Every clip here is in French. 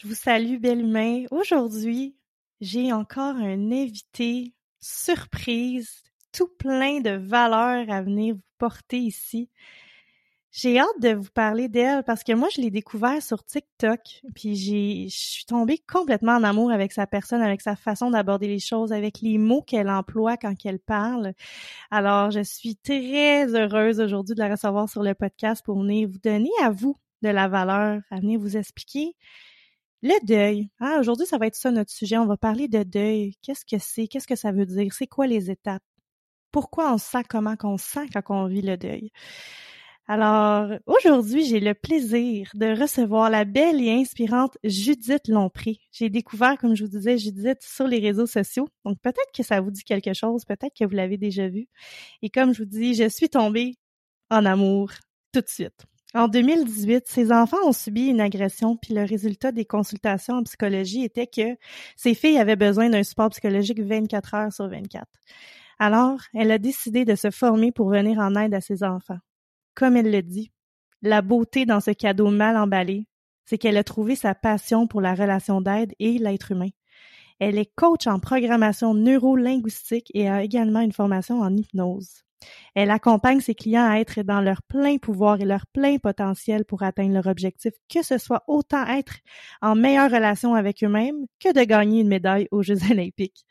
Je vous salue, belle humain. Aujourd'hui, j'ai encore un invité surprise, tout plein de valeurs à venir vous porter ici. J'ai hâte de vous parler d'elle parce que moi, je l'ai découvert sur TikTok, puis j'ai, je suis tombée complètement en amour avec sa personne, avec sa façon d'aborder les choses, avec les mots qu'elle emploie quand elle parle. Alors, je suis très heureuse aujourd'hui de la recevoir sur le podcast pour venir vous donner à vous de la valeur, à venir vous expliquer le deuil. Ah, aujourd'hui, ça va être ça notre sujet. On va parler de deuil. Qu'est-ce que c'est? Qu'est-ce que ça veut dire? C'est quoi les étapes? Pourquoi on sent comment qu'on sent quand on vit le deuil? Alors, aujourd'hui, j'ai le plaisir de recevoir la belle et inspirante Judith Lompré. J'ai découvert, comme je vous disais, Judith sur les réseaux sociaux. Donc, peut-être que ça vous dit quelque chose, peut-être que vous l'avez déjà vu. Et comme je vous dis, je suis tombée en amour tout de suite. En 2018, ces enfants ont subi une agression, puis le résultat des consultations en psychologie était que ces filles avaient besoin d'un support psychologique 24 heures sur 24. Alors, elle a décidé de se former pour venir en aide à ses enfants. Comme elle le dit, la beauté dans ce cadeau mal emballé, c'est qu'elle a trouvé sa passion pour la relation d'aide et l'être humain. Elle est coach en programmation neuro-linguistique et a également une formation en hypnose. Elle accompagne ses clients à être dans leur plein pouvoir et leur plein potentiel pour atteindre leur objectif, que ce soit autant être en meilleure relation avec eux-mêmes que de gagner une médaille aux Jeux olympiques.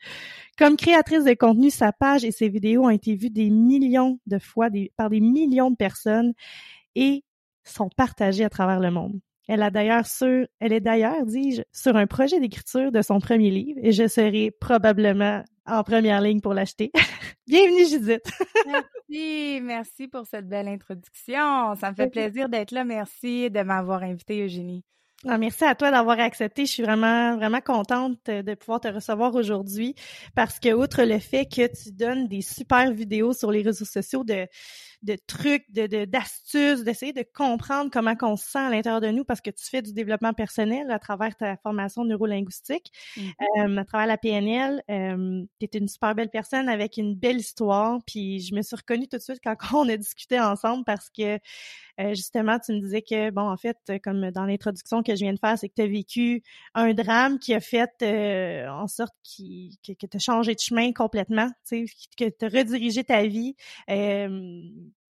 Comme créatrice de contenu, sa page et ses vidéos ont été vues des millions de fois par des millions de personnes et sont partagées à travers le monde. Elle a d'ailleurs sur, elle est d'ailleurs, dis-je, sur un projet d'écriture de son premier livre et je serai probablement en première ligne pour l'acheter. Bienvenue Judith. merci, merci pour cette belle introduction. Ça me fait plaisir d'être là. Merci de m'avoir invité Eugénie. Ah, merci à toi d'avoir accepté. Je suis vraiment, vraiment contente de pouvoir te recevoir aujourd'hui parce que, outre le fait que tu donnes des super vidéos sur les réseaux sociaux de, de trucs, de d'astuces, d'essayer de comprendre comment on se sent à l'intérieur de nous parce que tu fais du développement personnel à travers ta formation neurolinguistique, mmh. à travers la PNL. Euh, tu es une super belle personne avec une belle histoire. Puis je me suis reconnue tout de suite quand on a discuté ensemble parce que euh, justement, tu me disais que, bon, en fait, comme dans l'introduction que je viens de faire, c'est que tu as vécu un drame qui a fait euh, en sorte qui, que, que tu as changé de chemin complètement, tu sais, que tu as redirigé ta vie. Euh,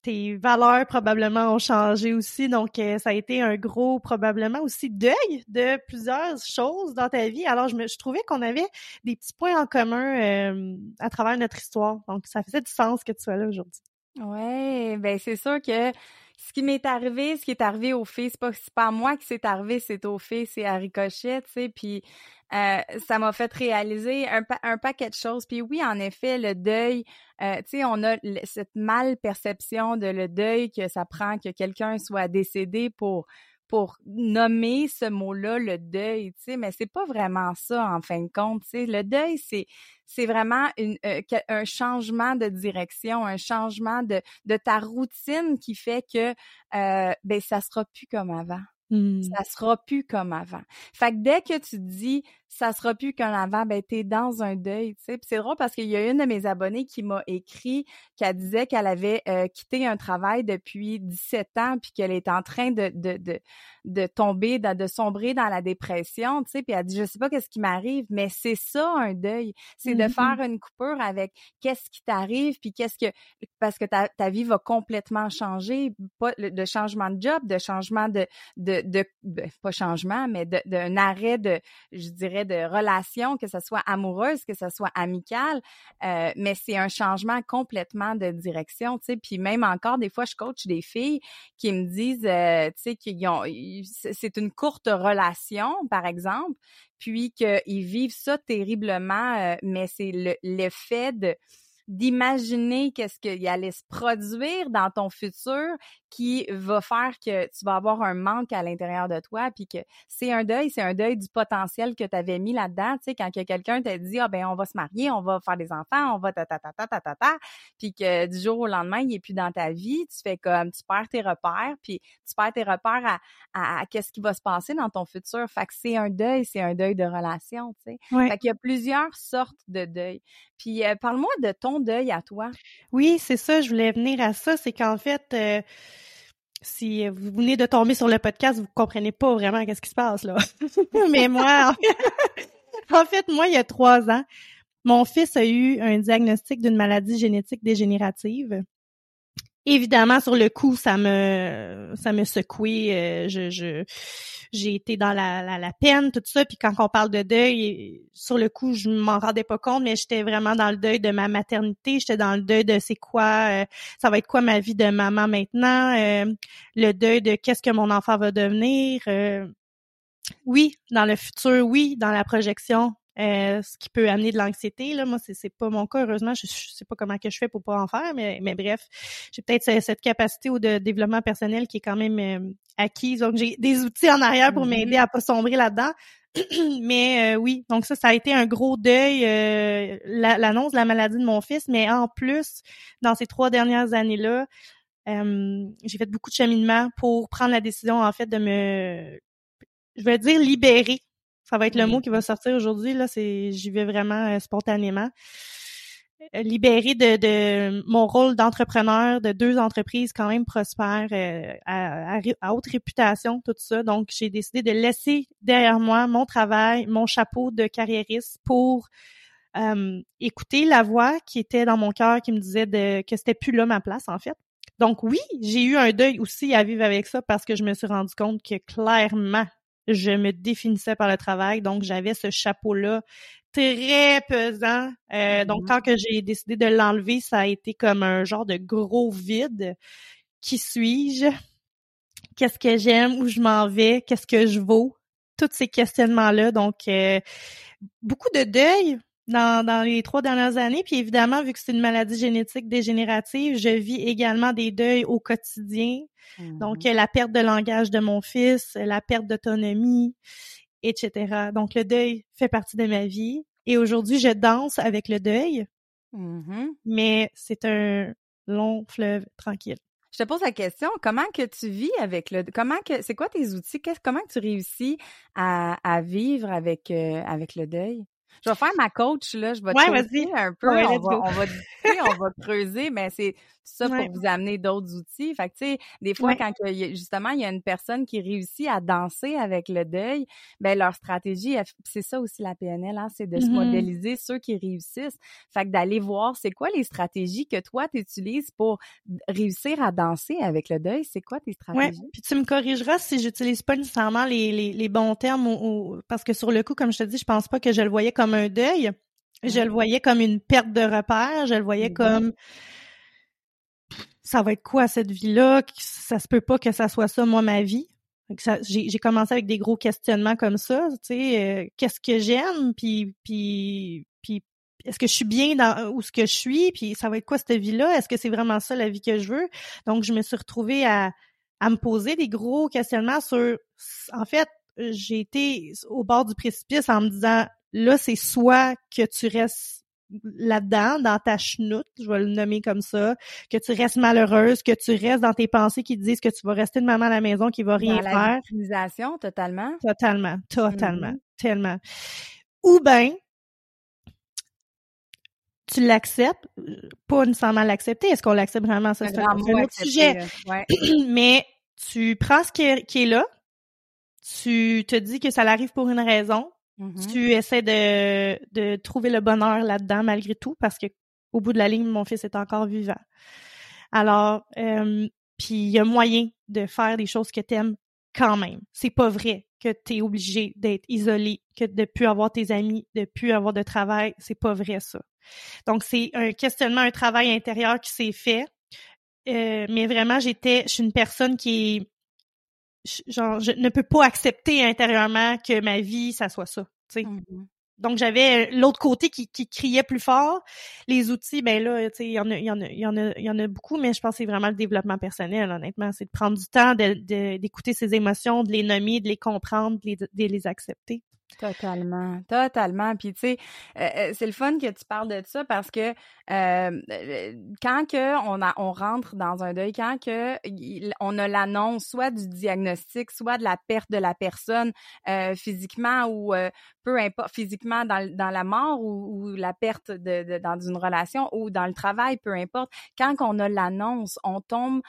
tes valeurs probablement ont changé aussi. Donc, euh, ça a été un gros, probablement aussi deuil de plusieurs choses dans ta vie. Alors, je, me, je trouvais qu'on avait des petits points en commun euh, à travers notre histoire. Donc, ça faisait du sens que tu sois là aujourd'hui. Ouais, ben c'est sûr que ce qui m'est arrivé, ce qui est arrivé au fait, c'est pas, pas moi qui s'est arrivé, c'est au fait, c'est à Ricochet, tu sais, puis euh, ça m'a fait réaliser un, un, paquet de choses. Puis oui, en effet, le deuil, euh, tu sais, on a cette mal perception de le deuil que ça prend que quelqu'un soit décédé pour pour nommer ce mot-là, le deuil, tu sais, mais c'est pas vraiment ça en fin de compte, tu sais. Le deuil, c'est c'est vraiment une, euh, un changement de direction, un changement de, de ta routine qui fait que euh, ben ça sera plus comme avant. Mmh. Ça sera plus comme avant. Fait que dès que tu dis ça sera plus comme avant, ben t'es dans un deuil, tu sais. c'est drôle parce qu'il y a une de mes abonnées qui m'a écrit qu'elle disait qu'elle avait euh, quitté un travail depuis 17 ans puis qu'elle est en train de de, de, de tomber, de, de, sombrer dans la dépression, tu sais. Puis elle dit je sais pas qu'est-ce qui m'arrive, mais c'est ça un deuil, c'est de Mmh faire une coupure avec qu'est-ce qui t'arrive puis qu'est-ce que parce que ta, ta vie va complètement changer, pas de changement de job, de changement de de, de, ben, pas changement, mais d'un arrêt de je dirais de relations, que ce soit amoureuse, que ce soit amicale, euh, mais c'est un changement complètement de direction, tu sais. Puis même encore, des fois, je coach des filles qui me disent, euh, tu sais, qu'ils c'est une courte relation, par exemple, puis qu'ils vivent ça terriblement, euh, mais c'est l'effet de d'imaginer qu'est-ce qu'il allait se produire dans ton futur qui va faire que tu vas avoir un manque à l'intérieur de toi puis que c'est un deuil, c'est un deuil du potentiel que tu avais mis là-dedans, tu sais quand quelqu'un t'a dit ah ben on va se marier, on va faire des enfants, on va ta ta ta ta ta ta, ta puis que du jour au lendemain, il est plus dans ta vie, tu fais comme tu perds tes repères puis tu perds tes repères à, à, qu'est-ce qui va se passer dans ton futur. Fait que c'est un deuil, c'est un deuil de relation, tu sais. Fait qu'il y a plusieurs sortes de deuil. Puis euh, parle-moi de ton à toi? Oui, c'est ça, je voulais venir à ça, c'est qu'en fait euh, si vous venez de tomber sur le podcast, vous comprenez pas vraiment qu'est-ce qui se passe là. Mais moi, en fait, moi, il y a trois ans, mon fils a eu un diagnostic d'une maladie génétique dégénérative. Évidemment, sur le coup, ça me ça me secouait. Euh, je, j'ai été dans la, la, peine, tout ça. Puis quand on parle de deuil, sur le coup, je m'en rendais pas compte, mais j'étais vraiment dans le deuil de ma maternité. J'étais dans le deuil de c'est quoi, euh, ça va être quoi ma vie de maman maintenant, euh, le deuil de qu'est-ce que mon enfant va devenir. Oui, dans le futur, oui, dans la projection, euh, ce qui peut amener de l'anxiété. Là, moi, c'est, c'est pas mon cas. Heureusement, je, je sais pas comment que je fais pour pas en faire, mais, mais bref, j'ai peut-être cette capacité au de développement personnel qui est quand même euh, acquise. Donc, j'ai des outils en arrière pour m'aider Mm-hmm. à pas sombrer là-dedans. mais euh, oui, donc ça, ça a été un gros deuil, euh, la- l'annonce de la maladie de mon fils. Mais en plus, dans ces trois dernières années-là, euh, j'ai fait beaucoup de cheminement pour prendre la décision, en fait, de me, je vais dire libérer ça va être le mot qui va sortir aujourd'hui. Là, c'est, j'y vais vraiment euh, spontanément. Euh, Libérée de, de mon rôle d'entrepreneur de deux entreprises quand même prospères euh, à, à, à, haute réputation, tout ça. Donc, j'ai décidé de laisser derrière moi mon travail, mon chapeau de carriériste pour euh, écouter la voix qui était dans mon cœur qui me disait de, que c'était plus là ma place en fait. Donc oui, j'ai eu un deuil aussi à vivre avec ça parce que je me suis rendu compte que clairement je me définissais par le travail, donc j'avais ce chapeau-là très pesant. Euh, donc, quand que j'ai décidé de l'enlever, ça a été comme un genre de gros vide. Qui suis-je? Qu'est-ce que j'aime? Où je m'en vais? Qu'est-ce que je vaux? Tous ces questionnements-là. Donc, euh, beaucoup de deuil dans, dans les trois dernières années. Puis évidemment, vu que c'est une maladie génétique dégénérative, je vis également des deuils au quotidien. Mmh. Donc, la perte de langage de mon fils, la perte d'autonomie, etc. Donc, le deuil fait partie de ma vie. Et aujourd'hui, je danse avec le deuil, mmh. mais c'est un long fleuve tranquille. Je te pose la question, comment que tu vis avec le, comment que, c'est quoi tes outils, comment que tu réussis à, à vivre avec, euh, avec le deuil? Je vais faire ma coach, là. Je vais te ouais, coacher un peu. Ouais, on, va, on va discuter, on va creuser, mais c'est ça ouais. pour vous amener d'autres outils. Fait que, tu sais, des fois, quand justement, il y a une personne qui réussit à danser avec le deuil, ben leur stratégie, c'est ça aussi la PNL, hein, c'est de mm -hmm. Mm-hmm. se modéliser ceux qui réussissent. Fait que d'aller voir, c'est quoi les stratégies que toi, tu utilises pour réussir à danser avec le deuil? C'est quoi tes stratégies? Puis tu me corrigeras si j'utilise pas nécessairement les, les, les bons termes ou, ou, parce que sur le coup, comme je te dis, je pense pas que je le voyais comme un deuil. Je le voyais comme une perte de repère. Je le voyais comme ça va être quoi cette vie-là? Ça se peut pas que ça soit ça, moi, ma vie. J'ai commencé avec des gros questionnements comme ça, tu sais, euh, qu'est-ce que j'aime, puis, puis, puis est-ce que je suis bien dans où ce que je suis, puis ça va être quoi cette vie-là? Est-ce que c'est vraiment ça la vie que je veux? Donc, je me suis retrouvée à à me poser des gros questionnements sur, en fait, j'ai été au bord du précipice en me disant, là, c'est soit que tu restes là-dedans, dans ta chenoute, je vais le nommer comme ça, que tu restes malheureuse, que tu restes dans tes pensées qui te disent que tu vas rester une maman à la maison qui va rien dans faire. La totalement. Totalement, totalement, mm-hmm. tellement. Ou ben tu l'acceptes, pas nécessairement l'accepter. Est-ce qu'on l'accepte vraiment? Ça, c'est un, autre sujet. Mais tu prends ce qui est, là, tu te dis que ça l'arrive pour une raison, mm-hmm. tu essaies de, de trouver le bonheur là-dedans malgré tout, parce que au bout de la ligne, mon fils est encore vivant. Alors, euh, puis il y a moyen de faire des choses que tu aimes quand même. C'est pas vrai que tu es obligé d'être isolé, que de plus avoir tes amis, de plus avoir de travail. C'est pas vrai, ça. Donc, c'est un questionnement, un travail intérieur qui s'est fait. Euh, mais vraiment, j'étais, je suis une personne qui est, genre, je ne peux pas accepter intérieurement que ma vie, ça soit ça. Tu sais. Mm-hmm. Donc j'avais l'autre côté qui, qui criait plus fort. Les outils, ben là, tu sais, il y en a, il y en a, il y en a, il y en a beaucoup, mais je pense que c'est vraiment le développement personnel, honnêtement, c'est de prendre du temps d'écouter ses émotions, de les nommer, de les comprendre, de les accepter. Totalement, totalement. Puis tu sais, euh, euh, c'est le fun que tu parles de ça parce que euh, quand que on a, on rentre dans un deuil, quand que on a l'annonce soit du diagnostic, soit de la perte de la personne physiquement ou peu importe physiquement dans, dans la mort ou, la perte de, dans une relation ou dans le travail, peu importe. Quand on a l'annonce, on tombe.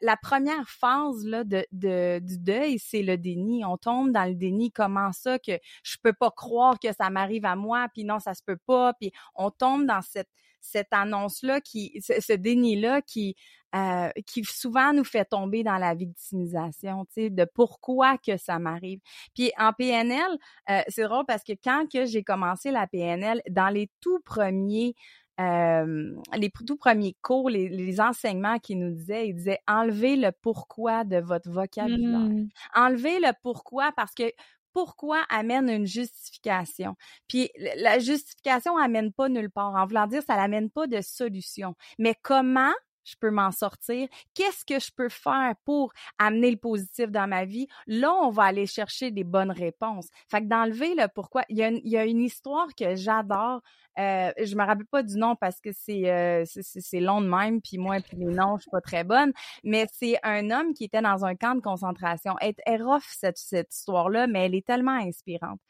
La, première phase là de du deuil, c'est le déni. On tombe dans le déni. Comment ça que je peux pas croire que ça m'arrive à moi, puis non, ça se peut pas, puis on tombe dans cette cette annonce-là, qui, ce, déni-là qui, euh, qui souvent nous fait tomber dans la victimisation, tu sais, de pourquoi que ça m'arrive. Puis en PNL, euh, c'est drôle parce que quand que j'ai commencé la PNL, dans les tout premiers euh, les tout premiers cours, les, enseignements qu'ils nous disaient, ils disaient enlevez le pourquoi de votre vocabulaire. Mmh. Enlevez le pourquoi parce que pourquoi amène une justification? Puis la justification amène pas nulle part. En voulant dire, ça n'amène pas de solution. Mais comment je peux m'en sortir? Qu'est-ce que je peux faire pour amener le positif dans ma vie? Là, on va aller chercher des bonnes réponses. Fait que d'enlever le pourquoi, il y, a une, histoire que j'adore. Euh, je me rappelle pas du nom parce que c'est euh, c'est long de même, puis moi, puis les noms, je suis pas très bonne. Mais c'est un homme qui était dans un camp de concentration. Elle, elle rough, cette, cette histoire-là, mais elle est tellement inspirante.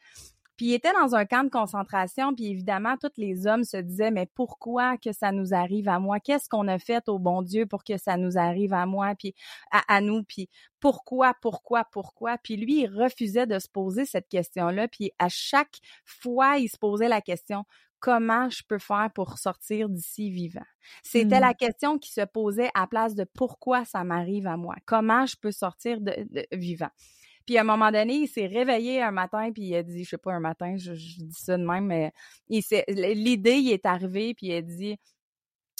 Puis il était dans un camp de concentration, puis évidemment, tous les hommes se disaient, mais pourquoi que ça nous arrive à moi? Qu'est-ce qu'on a fait au bon Dieu pour que ça nous arrive à moi, puis à, nous, puis pourquoi, pourquoi, pourquoi? Puis lui, il refusait de se poser cette question-là, puis à chaque fois, il se posait la question, comment je peux faire pour sortir d'ici vivant? C'était la mmh. question qui se posait à place de pourquoi ça m'arrive à moi? Comment je peux sortir de vivant? Puis à un moment donné, il s'est réveillé un matin, puis il a dit, je sais pas, un matin, je, dis ça de même, mais l'idée, il est arrivé, puis il a dit,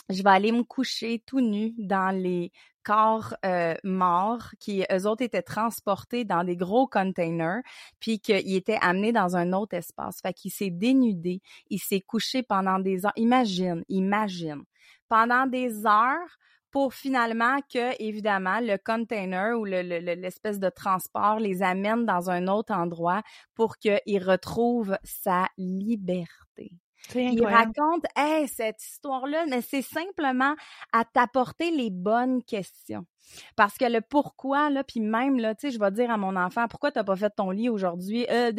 je vais aller me coucher tout nu dans les corps euh, morts qui eux autres étaient transportés dans des gros containers puis qu'ils étaient amenés dans un autre espace. Fait qu'il s'est dénudé, il s'est couché pendant des heures. Imagine, imagine. Pendant des heures pour finalement que, évidemment, le container ou l'espèce de transport les amène dans un autre endroit pour qu'ils retrouvent sa liberté. Il raconte, hey, cette histoire-là, mais c'est simplement à t'apporter les bonnes questions. Parce que le pourquoi, là, puis même, là, tu sais, je vais dire à mon enfant, pourquoi t'as pas fait ton lit aujourd'hui? Euh,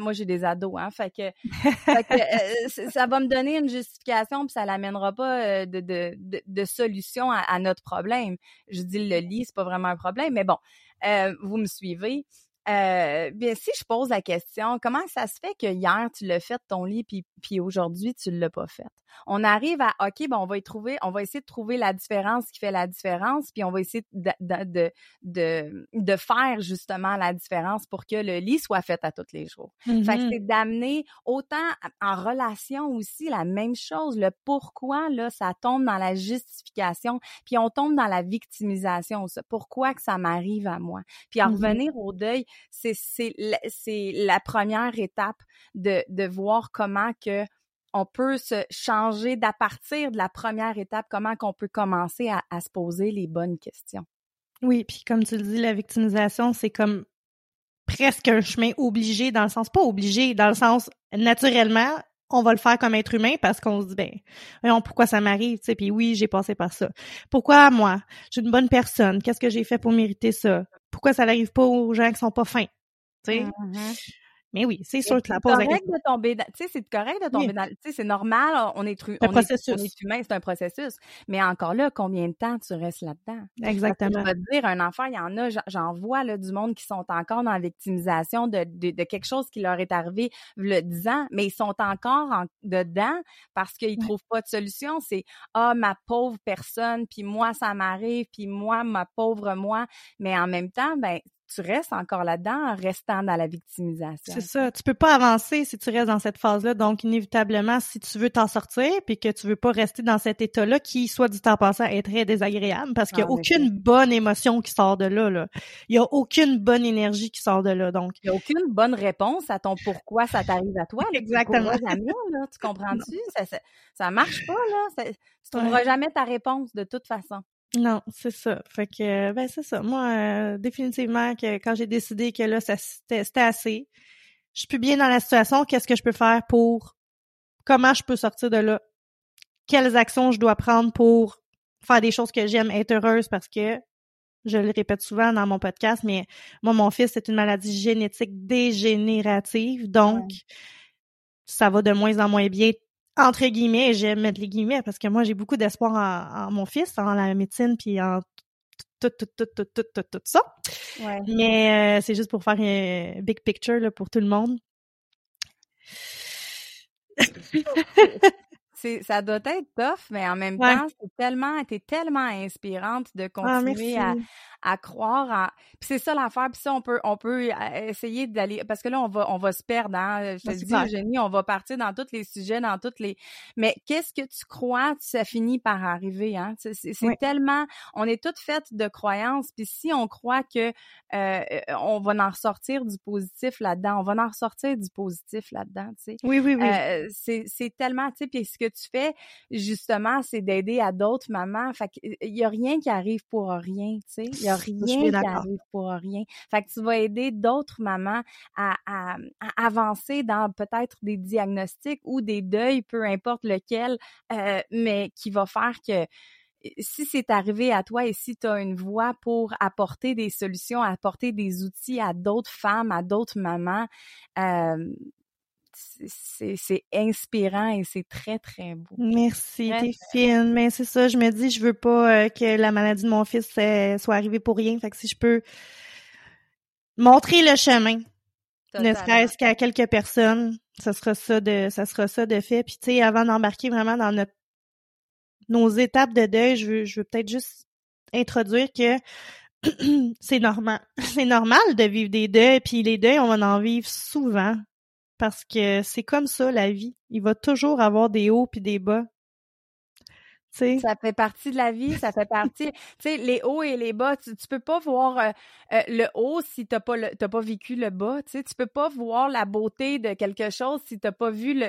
moi, j'ai des ados, hein, fait que, euh, ça va me donner une justification, puis ça l'amènera pas euh, de, solution à, notre problème. Je dis le lit, c'est pas vraiment un problème, mais bon, euh, vous me suivez. Bien, si je pose la question, comment ça se fait que hier tu l'as fait ton lit puis, puis aujourd'hui tu l'as pas fait? On arrive à OK, bon, on va y trouver, on va essayer de trouver la différence qui fait la différence, puis on va essayer de, de, de, de, faire justement la différence pour que le lit soit fait à tous les jours. Fait que mm-hmm. c'est d'amener autant en relation aussi la même chose, le pourquoi là, ça tombe dans la justification, puis on tombe dans la victimisation, ça. pourquoi que ça m'arrive à moi? Puis en mm-hmm. revenir au deuil, c'est c'est la première étape de de voir comment que on peut se changer d'à partir de la première étape, comment qu'on peut commencer à, se poser les bonnes questions. Oui, puis comme tu le dis, la victimisation, c'est comme presque un chemin obligé dans le sens, pas obligé, dans le sens naturellement, on va le faire comme être humain parce qu'on se dit ben voyons pourquoi ça m'arrive tu sais puis oui j'ai passé par ça pourquoi moi je suis une bonne personne qu'est-ce que j'ai fait pour mériter ça? Pourquoi ça n'arrive pas aux gens qui sont pas fins tu sais? Mm-hmm. Mais oui c'est sûr que la la correct de tomber dans, tu sais, c'est correct de tomber Oui. dans, tu sais, c'est normal, on est, tru- on, est, on est humain, c'est un processus. Mais encore là, combien de temps tu restes là-dedans? Exactement je vais te dire, un enfant, il y en a, j'en- vois là, du monde qui sont encore dans la victimisation de, de, de quelque chose qui leur est arrivé le 10 ans, mais ils sont encore en- dedans parce qu'ils Ouais. trouvent pas de solution. C'est ah ma pauvre personne, puis moi ça m'arrive, puis moi ma pauvre moi. Mais en même temps, ben tu restes encore là-dedans en restant dans la victimisation. C'est ça. Tu peux pas avancer si tu restes dans cette phase-là. Donc, inévitablement, si tu veux t'en sortir puis que tu veux pas rester dans cet état-là qui, soit du temps passant, est très désagréable parce qu'il y a effet. aucune bonne émotion qui sort de là, là. Il y a aucune bonne énergie qui sort de là. Donc, Il n'y a aucune bonne réponse à ton pourquoi ça t'arrive à toi. là. Exactement. trouveras jamais, là. Tu comprends-tu? Ça, ça, ça marche pas, là. Ça- tu trouveras Ouais. jamais ta réponse de toute façon. Non, c'est ça. Fait que, ben, c'est ça. Moi, euh, définitivement, que quand j'ai décidé que là, ça, c'était c'était assez, je suis plus bien dans la situation. Qu'est-ce que je peux faire pour, comment je peux sortir de là? Quelles actions je dois prendre pour faire des choses que j'aime, être heureuse? Parce que, je le répète souvent dans mon podcast, mais moi, mon fils, c'est une maladie génétique dégénérative. Donc, ça va de moins en moins bien, entre guillemets, et j'aime mettre les guillemets parce que moi, j'ai beaucoup d'espoir en, en mon fils, en la médecine, puis en tout, tout, tout, tout, tout, tout, tout ça. Ouais. Mais euh, c'est juste pour faire un big picture là, pour tout le monde. Ça doit être tough, mais en même Ouais. temps, c'est tellement, t'es tellement inspirante de Ah, continuer à, à croire en. Puis c'est ça l'affaire. Puis ça, on peut, on peut euh, essayer d'aller parce que là, on va, on va se perdre. Hein? Je te le c'est dis. Eugénie, on va partir dans tous les sujets, dans toutes les. Mais qu'est-ce que tu crois, ça finit par arriver. Hein? C'est, Oui. tellement. On est toutes faites de croyances. Puis si on croit que euh, on va en ressortir du positif là-dedans, on va en ressortir du positif là-dedans. Tu sais. Oui, oui, oui. Euh, c'est c'est tellement, tu sais, puis ce que tu fais, justement, c'est d'aider à d'autres mamans. Fait qu'il y a rien qui arrive pour rien, tu sais. Il y a rien qui arrive pour rien. Fait que tu vas aider d'autres mamans à, à, à avancer dans peut-être des diagnostics ou des deuils, peu importe lequel, euh, mais qui va faire que si c'est arrivé à toi et si tu as une voix pour apporter des solutions, apporter des outils à d'autres femmes, à d'autres mamans, euh, c'est inspirant et c'est très, très beau. Merci, t'es fine. Mais c'est ça, je me dis, je veux pas euh, que la maladie de mon fils euh, soit arrivée pour rien. Fait que si je peux montrer le chemin, ne serait-ce qu'à quelques personnes, ça sera ça de, ça sera ça de fait. Puis tu sais, avant d'embarquer vraiment dans notre nos étapes de deuil, je veux, je veux peut-être juste introduire que c'est normal, c'est normal de vivre des deuils. Puis les deuils, on va en vivre souvent parce que c'est comme ça la vie. Il va toujours avoir des hauts puis des bas. Ça fait partie de la vie, ça fait partie. tu les hauts et les bas, tu, tu peux pas voir euh, euh, le haut si t'as pas le, pas vécu le bas. Tu sais, tu peux pas voir la beauté de quelque chose si t'as pas vu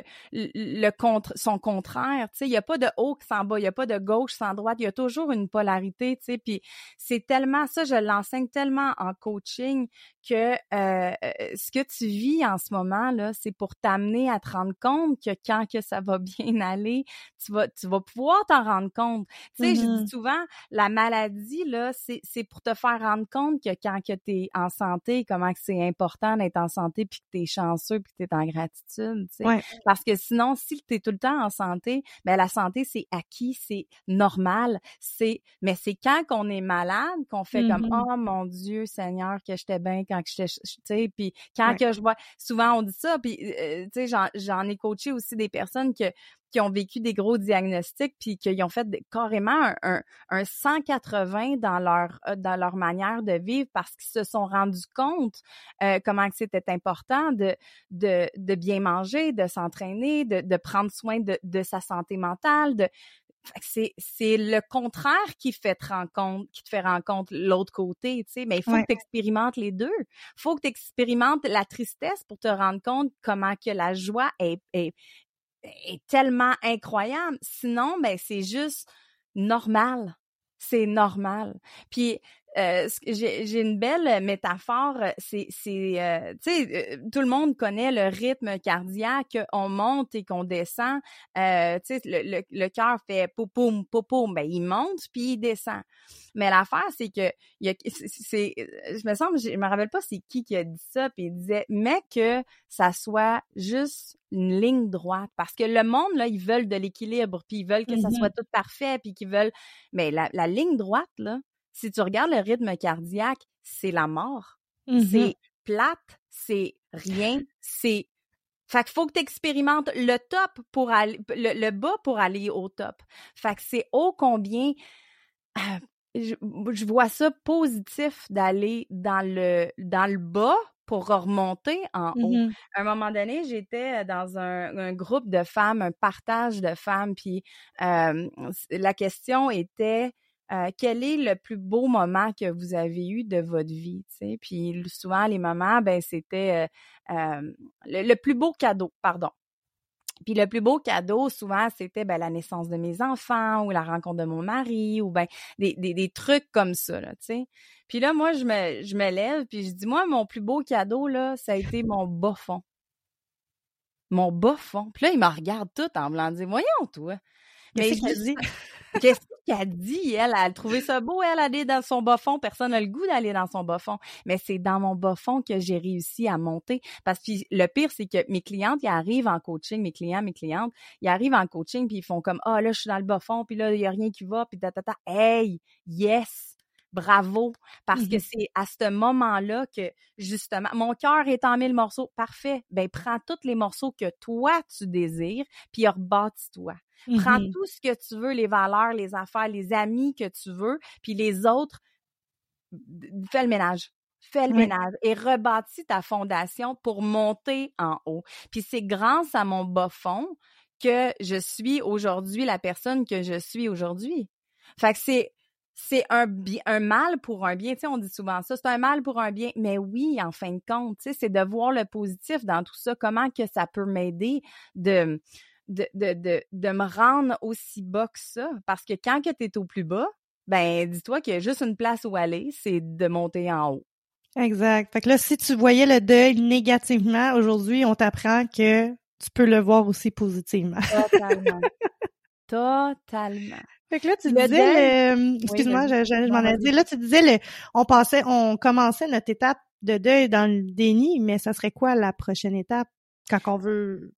contre, son contraire. Tu sais, il y a pas de haut sans bas, il y a pas de gauche sans droite, il y a toujours une polarité. Tu sais, puis c'est tellement ça, je l'enseigne tellement en coaching que euh, ce que tu vis en ce moment là, c'est pour t'amener à te rendre compte que quand que ça va bien aller, tu vas, tu vas pouvoir t'en rendre compte. Tu sais, je dis souvent, la maladie, là, c'est, c'est pour te faire rendre compte que quand que tu es en santé, comment que c'est important d'être en santé, puis que tu es chanceux, puis que tu es en gratitude. tu sais. Ouais. Parce que sinon, si tu es tout le temps en santé, ben la santé, c'est acquis, c'est normal. c'est Mais c'est quand qu'on est malade qu'on fait comme Mhm. Oh mon Dieu, Seigneur, que j'étais bien quand Tu sais, puis quand Ouais. que je vois. Souvent, on dit ça, puis euh, tu sais, j'en, ai coaché aussi des personnes que qui ont vécu des gros diagnostics puis qui ont fait carrément un, un, un 180 dans leur euh, dans leur manière de vivre parce qu'ils se sont rendus compte euh, comment c'était important de, de de bien manger, de s'entraîner, de, de prendre soin de, de sa santé mentale, de c'est c'est le contraire qui fait te rendre compte, qui te fait rendre compte l'autre côté, tu sais, mais il faut Ouais. que tu expérimentes les deux. faut que tu expérimentes la tristesse pour te rendre compte comment que la joie est, est, est tellement incroyable. Sinon, ben c'est juste normal. C'est normal. Puis euh, j'ai une belle métaphore. C'est, c'est, euh, tu sais, tout le monde connaît le rythme cardiaque. On monte et qu'on descend. Euh, tu sais, le, le, cœur fait poum poum poum. Ben il monte puis il descend. Mais l'affaire, c'est que il y a, c'est, je me semble, je me rappelle pas c'est qui qui a dit ça. Puis il disait, mais que ça soit juste une ligne droite parce que le monde là ils veulent de l'équilibre puis ils veulent que ça soit mm-hmm. tout parfait puis qu'ils veulent mais la, la ligne droite là si tu regardes le rythme cardiaque, c'est la mort. Mm-hmm. C'est plate, c'est rien, c'est fait qu'il faut que tu expérimentes le top pour aller le, bas pour aller au top. Fait que c'est ô combien euh, je, vois ça positif d'aller dans le dans le bas pour remonter en haut. Mm-hmm. À un moment donné, j'étais dans un, groupe de femmes, un partage de femmes, puis euh, la question était euh, quel est le plus beau moment que vous avez eu de votre vie, Puis souvent, les moments, ben c'était euh, euh, le, plus beau cadeau, pardon. Puis le plus beau cadeau, souvent, c'était ben, la naissance de mes enfants ou la rencontre de mon mari ou ben des, des, trucs comme ça, là. Puis là, moi, je me, je me lève puis je dis, moi, mon plus beau cadeau, là, ça a été mon bas fond. Mon bas fond. Puis là, il me regarde tout en me disant, voyons, toi. Mais je dis, Qu'est-ce qu'elle dit, elle? Elle a trouvé ça beau, elle, aller dans son bas fond. Personne n'a le goût d'aller dans son bas fond. Mais c'est dans mon bas fond que j'ai réussi à monter. Parce que le pire, c'est que mes clientes, ils arrivent en coaching, mes clients, mes clientes, ils arrivent en coaching, puis ils font comme, ah, là, je suis dans le bas fond, puis là, il n'y a rien qui va, puis ta, ta, ta. Hey, yes! bravo, parce que mmh c'est à ce moment-là que, justement, mon cœur est en mille morceaux, parfait, ben prends tous les morceaux que toi, tu désires, puis rebâtis-toi. Prends mmh tout ce que tu veux, les valeurs, les affaires, les amis que tu veux, puis les autres, fais le ménage. Fais le ménage et rebâtis ta fondation pour monter en haut. Puis c'est grâce à mon bas fond que je suis aujourd'hui la personne que je suis aujourd'hui. Fait que c'est c'est un, un mal pour un bien. Tu sais, on dit souvent ça, c'est un mal pour un bien. Mais oui, en fin de compte, tu sais, c'est de voir le positif dans tout ça. Comment que ça peut m'aider de, de, de, de, me rendre aussi bas que ça? Parce que quand que tu es au plus bas, ben dis-toi qu'il y a juste une place où aller, c'est de monter en haut. Exact. Fait que là, si tu voyais le deuil négativement, aujourd'hui, on t'apprend que tu peux le voir aussi positivement. Totalement. Totalement. Fait que là, tu disais, excuse-moi, je, m'en ai dit, là, tu disais, le, on passait, on commençait notre étape de deuil dans le déni, mais ça serait quoi la prochaine étape quand on veut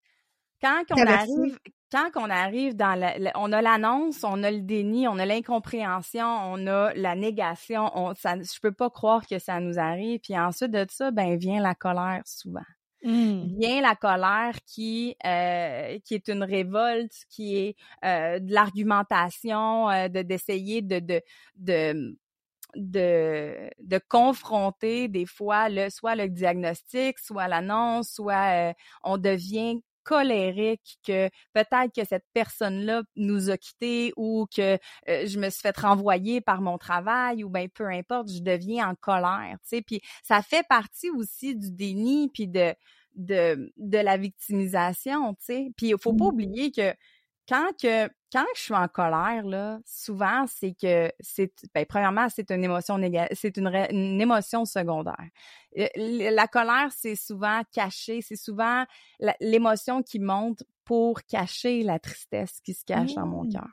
quand on arrive quand on arrive dans la, on a l'annonce, on a le déni, on a l'incompréhension, on a la négation, on ça je peux pas croire que ça nous arrive puis ensuite de ça ben vient la colère souvent. Mmh. vient la colère qui euh, qui est une révolte, qui est euh, de l'argumentation, euh, de d'essayer de, de de de de confronter des fois le soit le diagnostic, soit l'annonce, soit on devient colérique que peut-être que cette personne-là nous a quittés ou que je me suis fait renvoyer par mon travail ou ben peu importe, je deviens en colère, tu sais. Puis ça fait partie aussi du déni puis de de de la victimisation, tu sais. Puis il faut pas mmh. oublier que quand que quand je suis en colère là, souvent c'est que c'est ben, premièrement c'est une émotion négative, c'est une, une, émotion secondaire. La colère c'est souvent caché, c'est souvent l'émotion qui monte pour cacher la tristesse qui se cache dans mon mmh. cœur.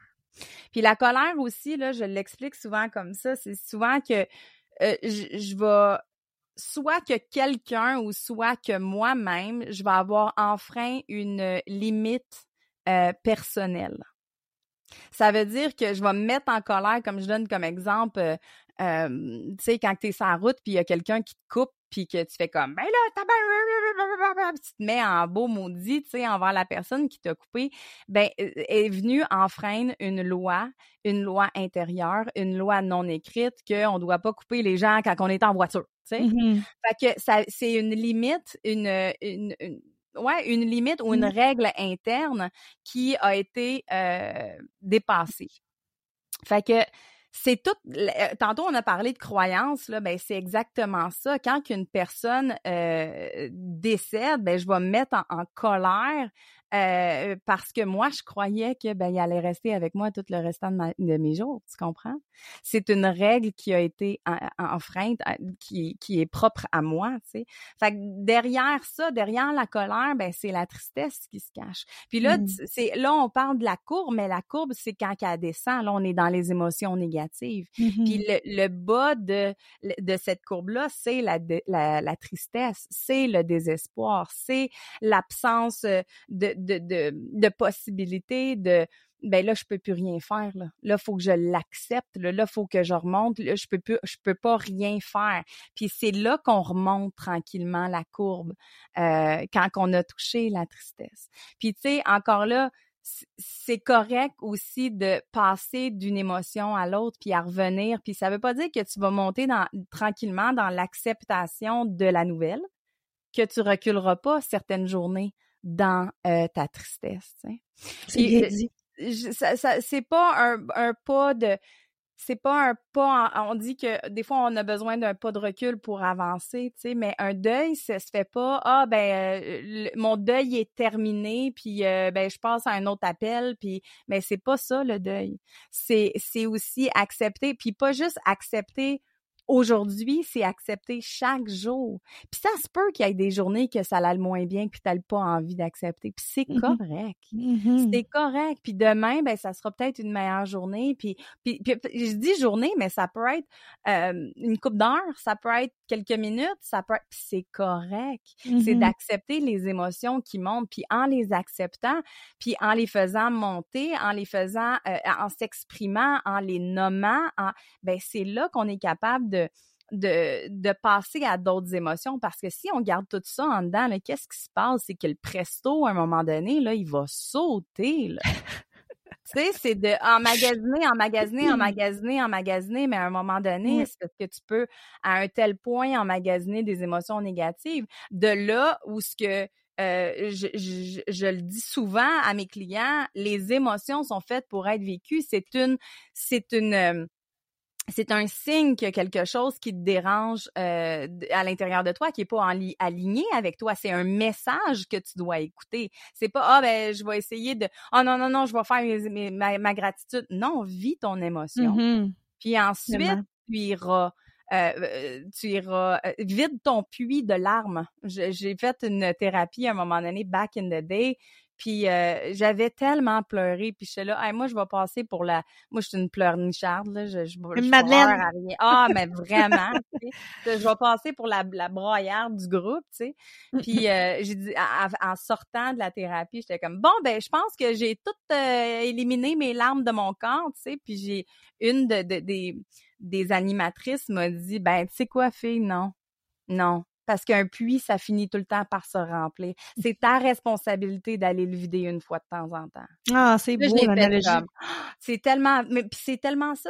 Puis la colère aussi là, je l'explique souvent comme ça, c'est souvent que euh, je, je vais soit que quelqu'un ou soit que moi-même, je vais avoir enfreint une limite euh, personnelle. Ça veut dire que je vais me mettre en colère, comme je donne comme exemple, euh, euh, tu sais, quand tu es sur la route, puis il y a quelqu'un qui te coupe, puis que tu fais comme, ben là, tu te mets en beau maudit, tu sais, envers la personne qui t'a coupé, ben, est venue enfreindre une loi, une loi intérieure, une loi non écrite, qu'on ne doit pas couper les gens quand on est en voiture, tu sais. Mm-hmm. Fait que ça, c'est une limite, une, une, une ouais, une limite ou une mmh. règle interne qui a été euh, dépassée. Fait que c'est tout. Euh, tantôt on a parlé de croyance là, ben c'est exactement ça. Quand qu'une personne euh, décède, ben je vais me mettre en, colère euh, parce que moi, je croyais que ben il allait rester avec moi tout le restant de, de mes jours. Tu comprends? C'est une règle qui a été enfreinte, qui, qui est propre à moi. Tu sais. Fait que derrière ça, derrière la colère, ben c'est la tristesse qui se cache. Puis là, mmh. c'est là on parle de la courbe, mais la courbe c'est quand elle descend. Là, on est dans les émotions négatives. Mmh Puis le, le, bas de de cette courbe là, c'est la, la la tristesse, c'est le désespoir, c'est l'absence euh, de, de, de, de possibilités, de ben là je peux plus rien faire là. Là faut que je l'accepte, là il faut que je remonte, là je peux plus je peux pas rien faire. Puis c'est là qu'on remonte tranquillement la courbe euh, quand on a touché la tristesse. Puis tu sais encore là c'est correct aussi de passer d'une émotion à l'autre puis à revenir puis ça veut pas dire que tu vas monter tranquillement dans l'acceptation de la nouvelle que tu reculeras pas certaines journées dans euh, ta tristesse. C'est dit. Ça, ça, c'est pas un, un pas de c'est pas un pas on dit que des fois on a besoin d'un pas de recul pour avancer tu sais mais un deuil ça se fait pas ah ben euh, mon deuil est terminé puis euh, ben je passe à un autre appel puis mais c'est pas ça le deuil c'est c'est aussi accepter puis pas juste accepter Aujourd'hui, c'est accepter chaque jour. Puis ça se peut qu'il y ait des journées que ça aille moins bien puis tu pas envie d'accepter. Puis c'est mmh correct. Mmh c'est correct. Puis demain, ben ça sera peut-être une meilleure journée. Puis, puis, je dis journée, mais ça peut être une coupe d'heure, ça peut être quelques minutes, ça peut être... Puis c'est correct. C'est mmh d'accepter les émotions qui montent. Puis en les acceptant, puis en les faisant monter, en les faisant, en s'exprimant, en les nommant, en... ben c'est là qu'on est capable de de, de, passer à d'autres émotions parce que si on garde tout ça en dedans, qu'est-ce qui se passe? C'est que le presto, à un moment donné, là, il va sauter. Là. tu sais, c'est de emmagasiner, emmagasiner, emmagasiner, emmagasiner, mais à un moment donné, c'est ce que tu peux, à un tel point, emmagasiner des émotions négatives? De là où ce que euh, je, je, je, le dis souvent à mes clients, les émotions sont faites pour être vécues. C'est une, c'est une, euh, c'est un signe qu'il y a quelque chose qui te dérange euh, à l'intérieur de toi, qui est pas en aligné avec toi. C'est un message que tu dois écouter. C'est pas ah ben je vais essayer de oh non non non je vais faire ma, gratitude. Non, vis ton émotion. Mm-hmm. Puis ensuite tu iras euh, euh, tu iras vide ton puits de larmes. J'ai fait une thérapie à un moment donné back in the day puis euh, j'avais tellement pleuré, puis suis là, moi je vais passer pour la, moi je suis une pleurnicharde là, je, je, je Madeleine. à rien. Ah mais vraiment, je vais passer pour la, la broyarde du groupe, tu sais. Puis euh, j'ai dit, en, sortant de la thérapie, j'étais comme bon ben je pense que j'ai tout euh, éliminé mes larmes de mon corps, tu sais. Puis j'ai une de, de, des des animatrices m'a dit ben tu sais quoi fille? Non non parce qu'un puits, ça finit tout le temps par se remplir. C'est ta responsabilité d'aller le vider une fois de temps en temps. Ah, c'est beau l'analogie. C'est tellement, mais c'est tellement ça.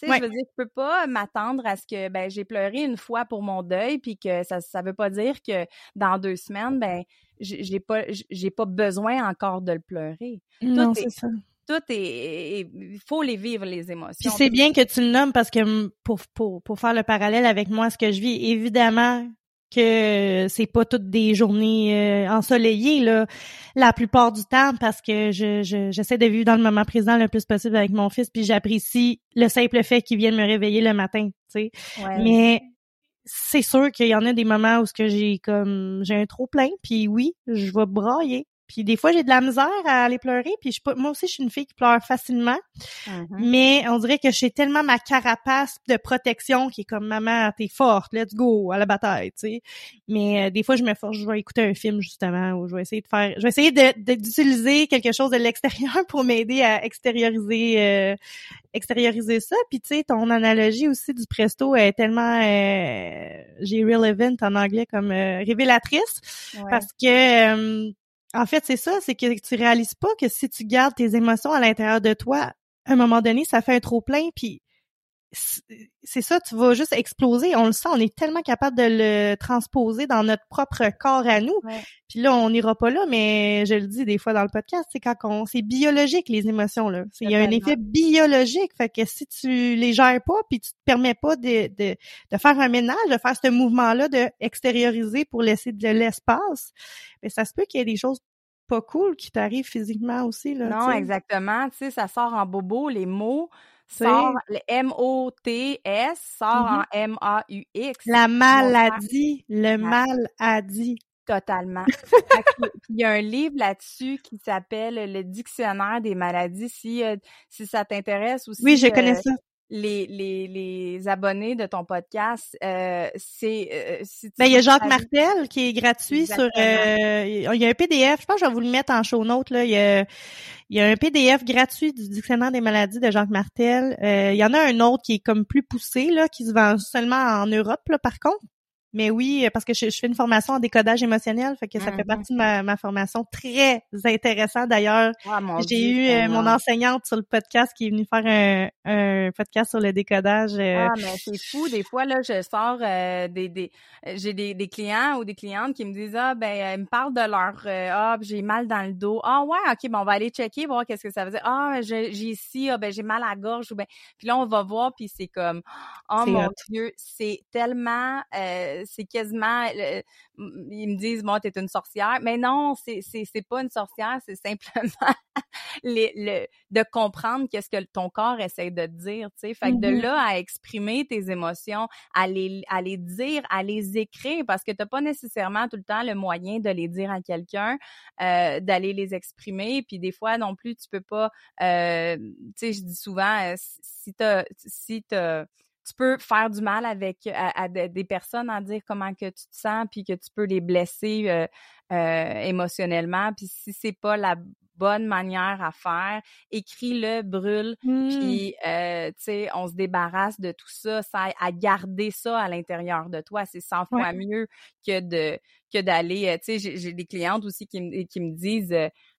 Tu sais, je veux dire, je peux pas m'attendre à ce que ben j'ai pleuré une fois pour mon deuil, puis que ça ça veut pas dire que dans deux semaines, ben j'ai pas j'ai pas besoin encore de le pleurer. Non, c'est ça tout est, il faut les vivre les émotions. Puis c'est bien que tu le nommes parce que pour, pour, pour faire le parallèle avec moi, ce que je vis, évidemment que c'est pas toutes des journées euh, ensoleillées là la plupart du temps parce que je, j'essaie de vivre dans le moment présent le plus possible avec mon fils puis j'apprécie le simple fait qu'il vienne me réveiller le matin tu sais. Mais c'est sûr qu'il y en a des moments où ce que j'ai comme j'ai un trop plein puis oui je vais brailler puis des fois, j'ai de la misère à aller pleurer. Puis je, moi aussi, je suis une fille qui pleure facilement. Mm-hmm. Mais on dirait que j'ai tellement ma carapace de protection qui est comme maman, t'es forte, let's go à la bataille, tu sais. Mais euh, des fois, je me force, je vais écouter un film justement, ou je vais essayer de faire, je vais essayer d'utiliser quelque chose de l'extérieur pour m'aider à extérioriser, euh, extérioriser ça. Puis tu sais, ton analogie aussi du presto est tellement, euh, j'ai relevant en anglais comme révélatrice, parce que en fait, c'est ça, c'est que tu réalises pas que si tu gardes tes émotions à l'intérieur de toi, à un moment donné, ça fait un trop plein, puis c'est ça, tu vas juste exploser. On le sent, on est tellement capable de le transposer dans notre propre corps à nous. Puis là, on n'ira pas là, mais je le dis des fois dans le podcast, c'est quand on, c'est biologique les émotions là. Il y a un effet biologique, fait que si tu les gères pas, puis tu te permets pas de, de, de faire un ménage, de faire ce mouvement là, de extérioriser pour laisser de l'espace, mais ben, ça se peut qu'il y ait des choses pas cool qui t'arrive physiquement aussi. Là, non, exactement. Tu sais, ça sort en bobo, les mots. Sort le M-O-T-S, sort en M-A-U-X. La maladie, le mal a dit. Totalement. il y a un livre là-dessus qui s'appelle Le Dictionnaire des maladies. Si, si ça t'intéresse aussi. Oui, je connais ça les, les, les abonnés de ton podcast, euh, c'est... Euh, ben, il y a Jacques Martel qui est gratuit sur... Euh, il y a un PDF, je pense que je vais vous le mettre en show note. Là. Il, y a, il y a un PDF gratuit du Dictionnaire des maladies de Jacques Martel. Euh, il y en a un autre qui est comme plus poussé, là, qui se vend seulement en Europe, là, par contre. Mais oui, parce que je, fais une formation en décodage émotionnel, fait que ça fait mm-hmm. partie de ma, formation très intéressant. D'ailleurs, ah, j'ai eu euh, mon enseignante sur le podcast qui est venue faire un, podcast sur le décodage. Euh. Ah, mais c'est fou. Des fois, là, je sors euh, des, des j'ai des, des, clients ou des clientes qui me disent Ah, ben, ils me parlent de leur Ah, j'ai mal dans le dos. Ah ouais, ok, bon, on va aller checker, voir qu'est-ce que ça veut dire. Ah, j'ai ici, ah, ben j'ai mal à la gorge. Ou ben... Puis là, on va voir, puis c'est comme Oh mon Dieu, c'est tellement c'est quasiment ils me disent bon t'es une sorcière. Mais non c'est c'est c'est pas une sorcière c'est simplement les, le de comprendre qu'est-ce que ton corps essaie de te dire tu sais. Fait que de mm-hmm. là à exprimer tes émotions à les à les dire à les écrire parce que t'as pas nécessairement tout le temps le moyen de les dire à quelqu'un euh, d'aller les exprimer. Puis des fois non plus tu peux pas euh, tu sais je dis souvent euh, si t'as si t'as tu peux faire du mal avec à, des personnes en dire comment que tu te sens puis que tu peux les blesser euh, euh, émotionnellement. Puis si c'est pas la bonne manière à faire écris-le brûle mmh. puis euh, tu sais on se débarrasse de tout ça ça à garder ça à l'intérieur de toi. C'est 100 fois mieux que de que d'aller tu sais j'ai des clientes aussi qui me qui me disent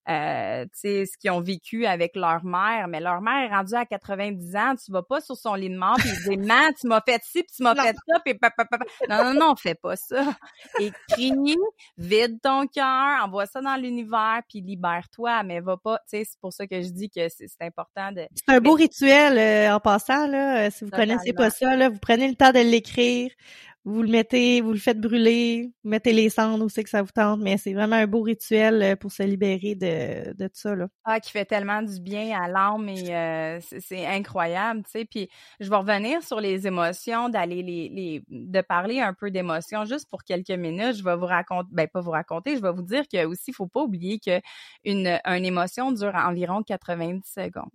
euh, ce qu'ils ont vécu avec leur mère, mais leur mère est rendue à 90 ans, tu vas pas sur son lit de mort puis dis "Man, tu m'as fait ci, puis tu m'as fait ça, puis non non non, fais pas ça. Écris, vide ton cœur, envoie ça dans l'univers puis libère-toi, mais va pas, tu sais, c'est pour ça que je dis que c'est important de C'est un beau rituel euh, en passant là, si vous connaissez pas ça là, vous prenez le temps de l'écrire vous le mettez, vous le faites brûler, vous mettez les cendres aussi que ça vous tente, mais c'est vraiment un beau rituel euh, pour se libérer de, de ça. Là. Ah, qui fait tellement du bien à l'âme et euh, c'est incroyable, tu sais. Puis je vais revenir sur les émotions, d'aller les, les, de parler un peu d'émotions juste pour quelques minutes. Je vais vous raconter, ben pas vous raconter, je vais vous dire que aussi, faut pas oublier que une, une émotion dure environ 90 secondes.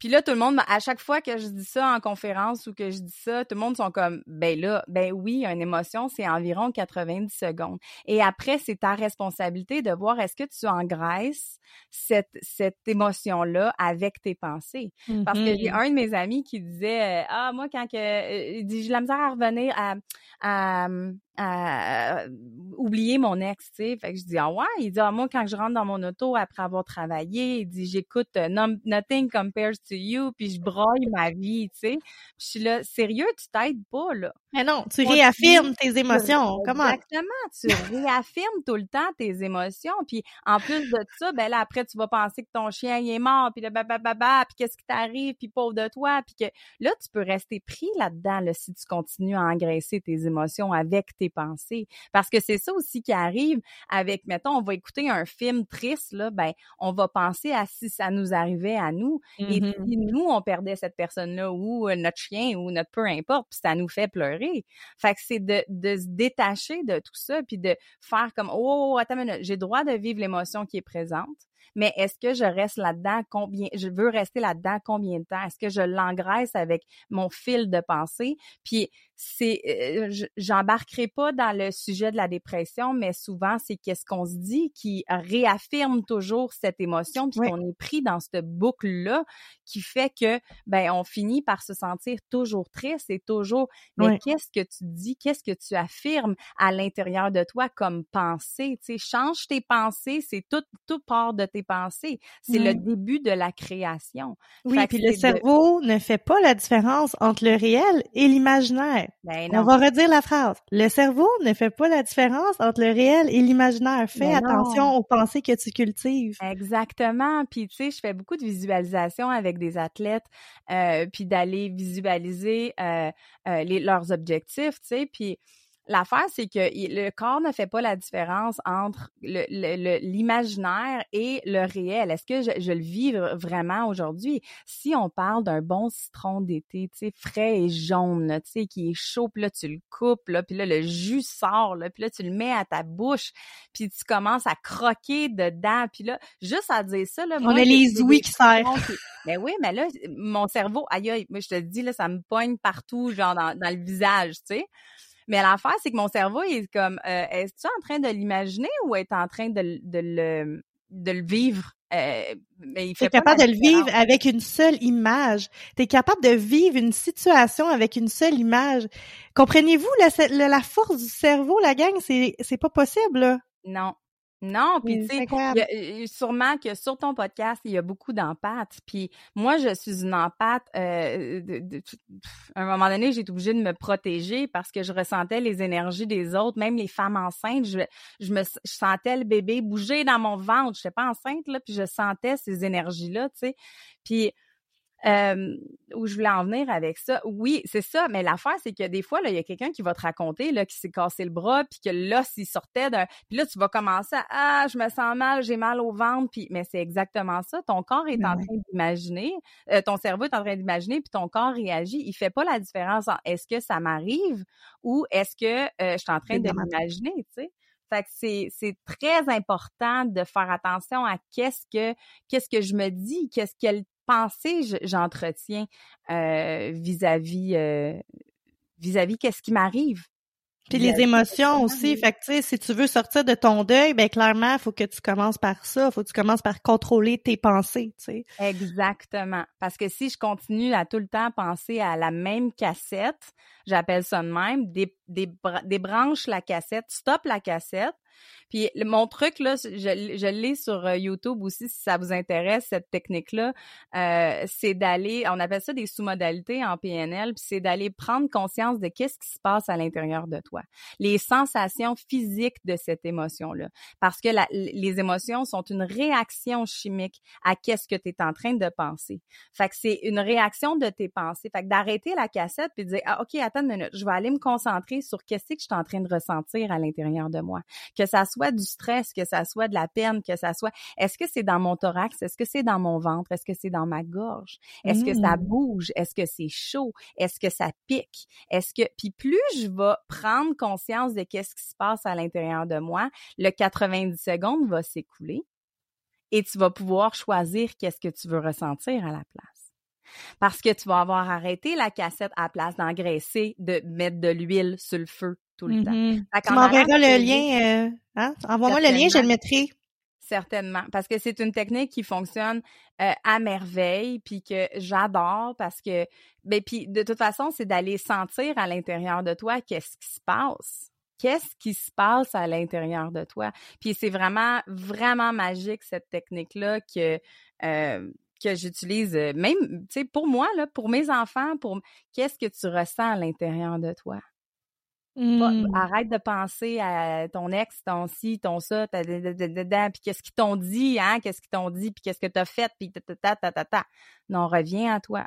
Puis là, tout le monde, à chaque fois que je dis ça en conférence ou que je dis ça, tout le monde sont comme, ben là, ben oui, une émotion, c'est environ 90 secondes. Et après, c'est ta responsabilité de voir est-ce que tu engraisses cette, cette émotion-là avec tes pensées. Parce que j'ai mm-hmm. un de mes amis qui disait, ah, moi, quand que, euh, il dit, j'ai la misère à revenir à, à, à oublier mon ex, tu sais. Fait que je dis, ah ouais, il dit, ah, moi, quand je rentre dans mon auto après avoir travaillé, il dit, j'écoute euh, Nothing Compares to You, puis je broille ma vie, tu sais. je suis là, sérieux, tu t'aides pas, là? Mais non, tu réaffirmes tes émotions. Comment? Exactement, tu réaffirmes tout le temps tes émotions. Puis en plus de ça, ben là, après, tu vas penser que ton chien il est mort, puis le bababa, puis qu'est-ce qui t'arrive, puis pauvre de toi, puis que là, tu peux rester pris là-dedans là, si tu continues à engraisser tes émotions avec tes pensées. Parce que c'est ça aussi qui arrive avec, mettons, on va écouter un film triste, là, ben, on va penser à si ça nous arrivait à nous. Et mm-hmm. si nous, on perdait cette personne-là, ou euh, notre chien, ou notre peu importe, puis ça nous fait pleurer. Fait que c'est de, de se détacher de tout ça, puis de faire comme, oh, attends une j'ai droit de vivre l'émotion qui est présente mais est-ce que je reste là-dedans? Combien je veux rester là-dedans combien de temps? Est-ce que je l'engraisse avec mon fil de pensée? Puis c'est euh, j'embarquerai pas dans le sujet de la dépression, mais souvent c'est qu'est-ce qu'on se dit qui réaffirme toujours cette émotion puis qu'on est pris dans cette boucle là qui fait que ben on finit par se sentir toujours triste et toujours mais qu'est-ce que tu dis, qu'est-ce que tu affirmes à l'intérieur de toi comme pensée, tu sais change tes pensées, c'est tout tout part de tes pensées, c'est le début de la création. Oui, puis le cerveau ne fait pas la différence entre le réel et l'imaginaire. Ben On va redire la phrase. Le cerveau ne fait pas la différence entre le réel et l'imaginaire. Fais ben attention aux pensées que tu cultives. Exactement. Puis tu sais, je fais beaucoup de visualisation avec des athlètes, euh, puis d'aller visualiser euh, euh, les, leurs objectifs, tu sais, puis L'affaire, c'est que le corps ne fait pas la différence entre l'imaginaire et le réel. Est-ce que je, le vis vraiment aujourd'hui? Si on parle d'un bon citron d'été, tu sais, frais et jaune, tu sais, qui est chaud, puis là, tu le coupes, là, puis là, le jus sort, là, puis là, tu le mets à ta bouche, puis tu commences à croquer dedans, puis là, juste à dire ça, là... On a les ouïes qui servent. Mais oui, mais là, mon cerveau, aïe, aïe, moi, je te dis, là, ça me pogne partout, genre dans, dans le visage, tu sais. Mais l'affaire, c'est que mon cerveau il est comme, euh, est-ce en train de l'imaginer ou est en train de, le, de le vivre? Euh, mais il fait capable de le vivre avec une seule image. Tu es capable de vivre une situation avec une seule image. Comprenez-vous la, la, force du cerveau, la gang? C'est, c'est pas possible, là. Non, non, puis tu sais, sûrement que sur ton podcast, il y a beaucoup d'empathes. Puis moi, je suis une empathe. Euh, à un moment donné, j'ai été obligée de me protéger parce que je ressentais les énergies des autres, même les femmes enceintes. Je, je me sentais le bébé bouger dans mon ventre. Je n'étais pas enceinte là, puis je sentais ces énergies là, tu sais. Puis euh, où je voulais en venir avec ça. Oui, c'est ça, mais l'affaire, c'est que des fois, il y a quelqu'un qui va te raconter là, qui s'est cassé le bras, puis que là, s'il sortait d'un. Puis là, tu vas commencer à Ah, je me sens mal, j'ai mal au ventre, puis mais c'est exactement ça. Ton corps est en train d'imaginer, euh, ton cerveau est en train d'imaginer, puis ton corps réagit. Il fait pas la différence en est-ce que ça m'arrive ou est-ce que euh, je suis en train de m'imaginer, tu sais. Fait que c'est, c'est très important de faire attention à qu'est-ce que qu'est-ce que je me dis, qu'est-ce quelle pensée j'entretiens euh, vis-à-vis euh, vis-à-vis qu'est-ce qui m'arrive. Puis les émotions aussi, fait que tu sais, si tu veux sortir de ton deuil, ben clairement, il faut que tu commences par ça, il faut que tu commences par contrôler tes pensées, tu sais. Exactement, parce que si je continue à tout le temps penser à la même cassette, j'appelle ça de même, des, des, débranche la cassette, stop la cassette, puis mon truc, là, je, je l'ai sur euh, YouTube aussi, si ça vous intéresse, cette technique-là, euh, c'est d'aller, on appelle ça des sous-modalités en PNL, puis c'est d'aller prendre conscience de qu'est-ce qui se passe à l'intérieur de toi, les sensations physiques de cette émotion-là. Parce que les émotions sont une réaction chimique à qu'est-ce que tu es en train de penser. Fait que c'est une réaction de tes pensées. Fait que d'arrêter la cassette puis de dire, ah, OK, attends une minute, je vais aller me concentrer sur qu'est-ce que je suis en train de ressentir à l'intérieur de moi. Que ça soit du stress, que ça soit de la peine, que ça soit, est-ce que c'est dans mon thorax? Est-ce que c'est dans mon ventre? Est-ce que c'est dans ma gorge? Est-ce que ça mmh. bouge? Est-ce que c'est chaud? Est-ce que ça pique? Est-ce que, puis plus je vais prendre conscience de qu'est-ce qui se passe à l'intérieur de moi, le 90 secondes va s'écouler et tu vas pouvoir choisir qu'est-ce que tu veux ressentir à la place. Parce que tu vas avoir arrêté la cassette à la place d'engraisser, de mettre de l'huile sur le feu, tout le temps. Mm-hmm. Tu m'enverras le lien, euh, hein? Envoie-moi le lien, je le mettrai. Certainement, parce que c'est une technique qui fonctionne euh, à merveille, puis que j'adore parce que, ben puis de toute façon, c'est d'aller sentir à l'intérieur de toi qu'est-ce qui se passe. Qu'est-ce qui se passe à l'intérieur de toi? Puis c'est vraiment, vraiment magique cette technique-là que euh, que j'utilise, même, tu sais, pour moi, là, pour mes enfants, pour qu'est-ce que tu ressens à l'intérieur de toi? Mmh. arrête de penser à ton ex, ton ci, ton ça, puis qu'est-ce qu'ils t'ont dit, hein, qu'est-ce qu'ils t'ont dit, puis qu'est-ce que t'as fait, puis ta, ta, ta, ta, ta. Non, reviens à toi.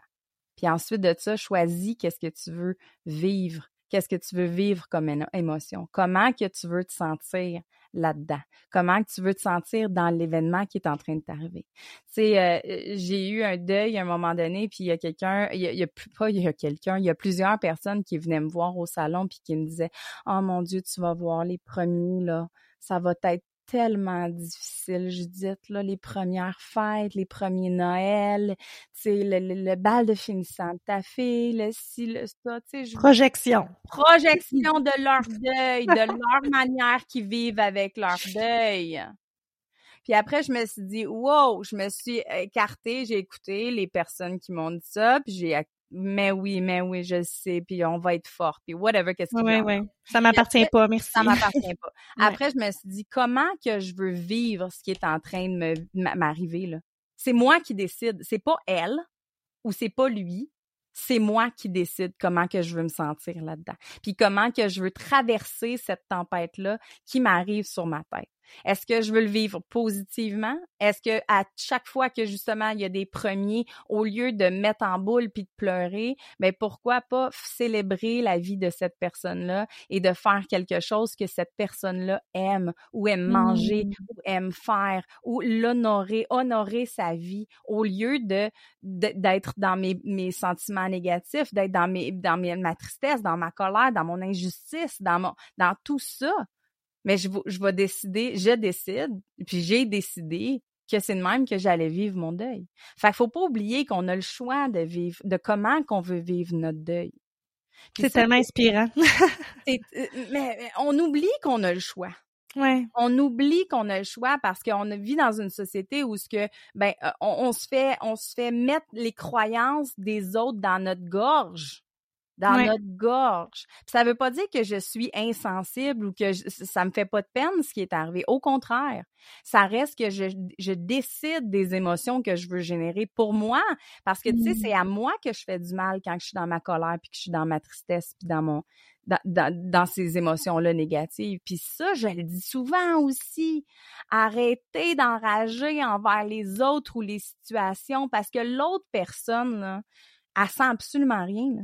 Puis ensuite de ça, choisis qu'est-ce que tu veux vivre, qu'est-ce que tu veux vivre comme émotion, comment que tu veux te sentir là-dedans? Comment tu veux te sentir dans l'événement qui est en train de t'arriver? Tu sais, euh, j'ai eu un deuil à un moment donné, puis il y a quelqu'un, il y a, pas il y a quelqu'un, il y a plusieurs personnes qui venaient me voir au salon puis qui me disaient "Oh mon dieu, tu vas voir les premiers là, ça va être tellement difficile, Judith, là, les premières fêtes, les premiers Noëls, tu le, le, bal de finissant de ta fille, le ci, le ça, tu sais. Projection. Projection de leur deuil, de leur manière qu'ils vivent avec leur deuil. Puis après, je me suis dit, wow, je me suis écartée, j'ai écouté les personnes qui m'ont dit ça, puis j'ai mais oui, mais oui, je sais, puis on va être fort, puis whatever, qu'est-ce qu'il Oui, oui, ça m'appartient pas, merci. Ça m'appartient pas. Après, je me suis dit, comment que je veux vivre ce qui est en train de m'arriver, là? C'est moi qui décide, c'est pas elle ou c'est pas lui, c'est moi qui décide comment que je veux me sentir là-dedans. Puis comment que je veux traverser cette tempête-là qui m'arrive sur ma tête. Est-ce que je veux le vivre positivement? Est-ce que à chaque fois que justement il y a des premiers, au lieu de mettre en boule puis de pleurer, mais ben, pourquoi pas célébrer la vie de cette personne-là et de faire quelque chose que cette personne-là aime ou aime manger mmh. ou aime faire ou l'honorer, honorer sa vie au lieu de d'être dans mes, mes sentiments négatifs, d'être dans mes dans mes, ma tristesse, dans ma colère, dans mon injustice, dans mon dans tout ça mais je, je vais décider, je décide, puis j'ai décidé que c'est de même que j'allais vivre mon deuil. Fait qu'il faut pas oublier qu'on a le choix de vivre, de comment qu'on veut vivre notre deuil. C'est tellement inspirant. Euh, mais on oublie qu'on a le choix. Ouais. On oublie qu'on a le choix parce qu'on vit dans une société où ce que ben euh, on, se fait on se fait mettre les croyances des autres dans notre gorge dans notre gorge. ça veut pas dire que je suis insensible ou que ça me fait pas de peine ce qui est arrivé. Au contraire, ça reste que je, je décide des émotions que je veux générer pour moi. Parce que, tu sais, c'est mmh. à moi que je fais du mal quand je suis dans ma colère, puis que je suis dans ma tristesse, puis dans mon... Dans, dans, dans ces émotions-là négatives. Puis ça, je le dis souvent aussi. Arrêtez d'enrager envers les autres ou les situations parce que l'autre personne, là, elle sent absolument rien. Là.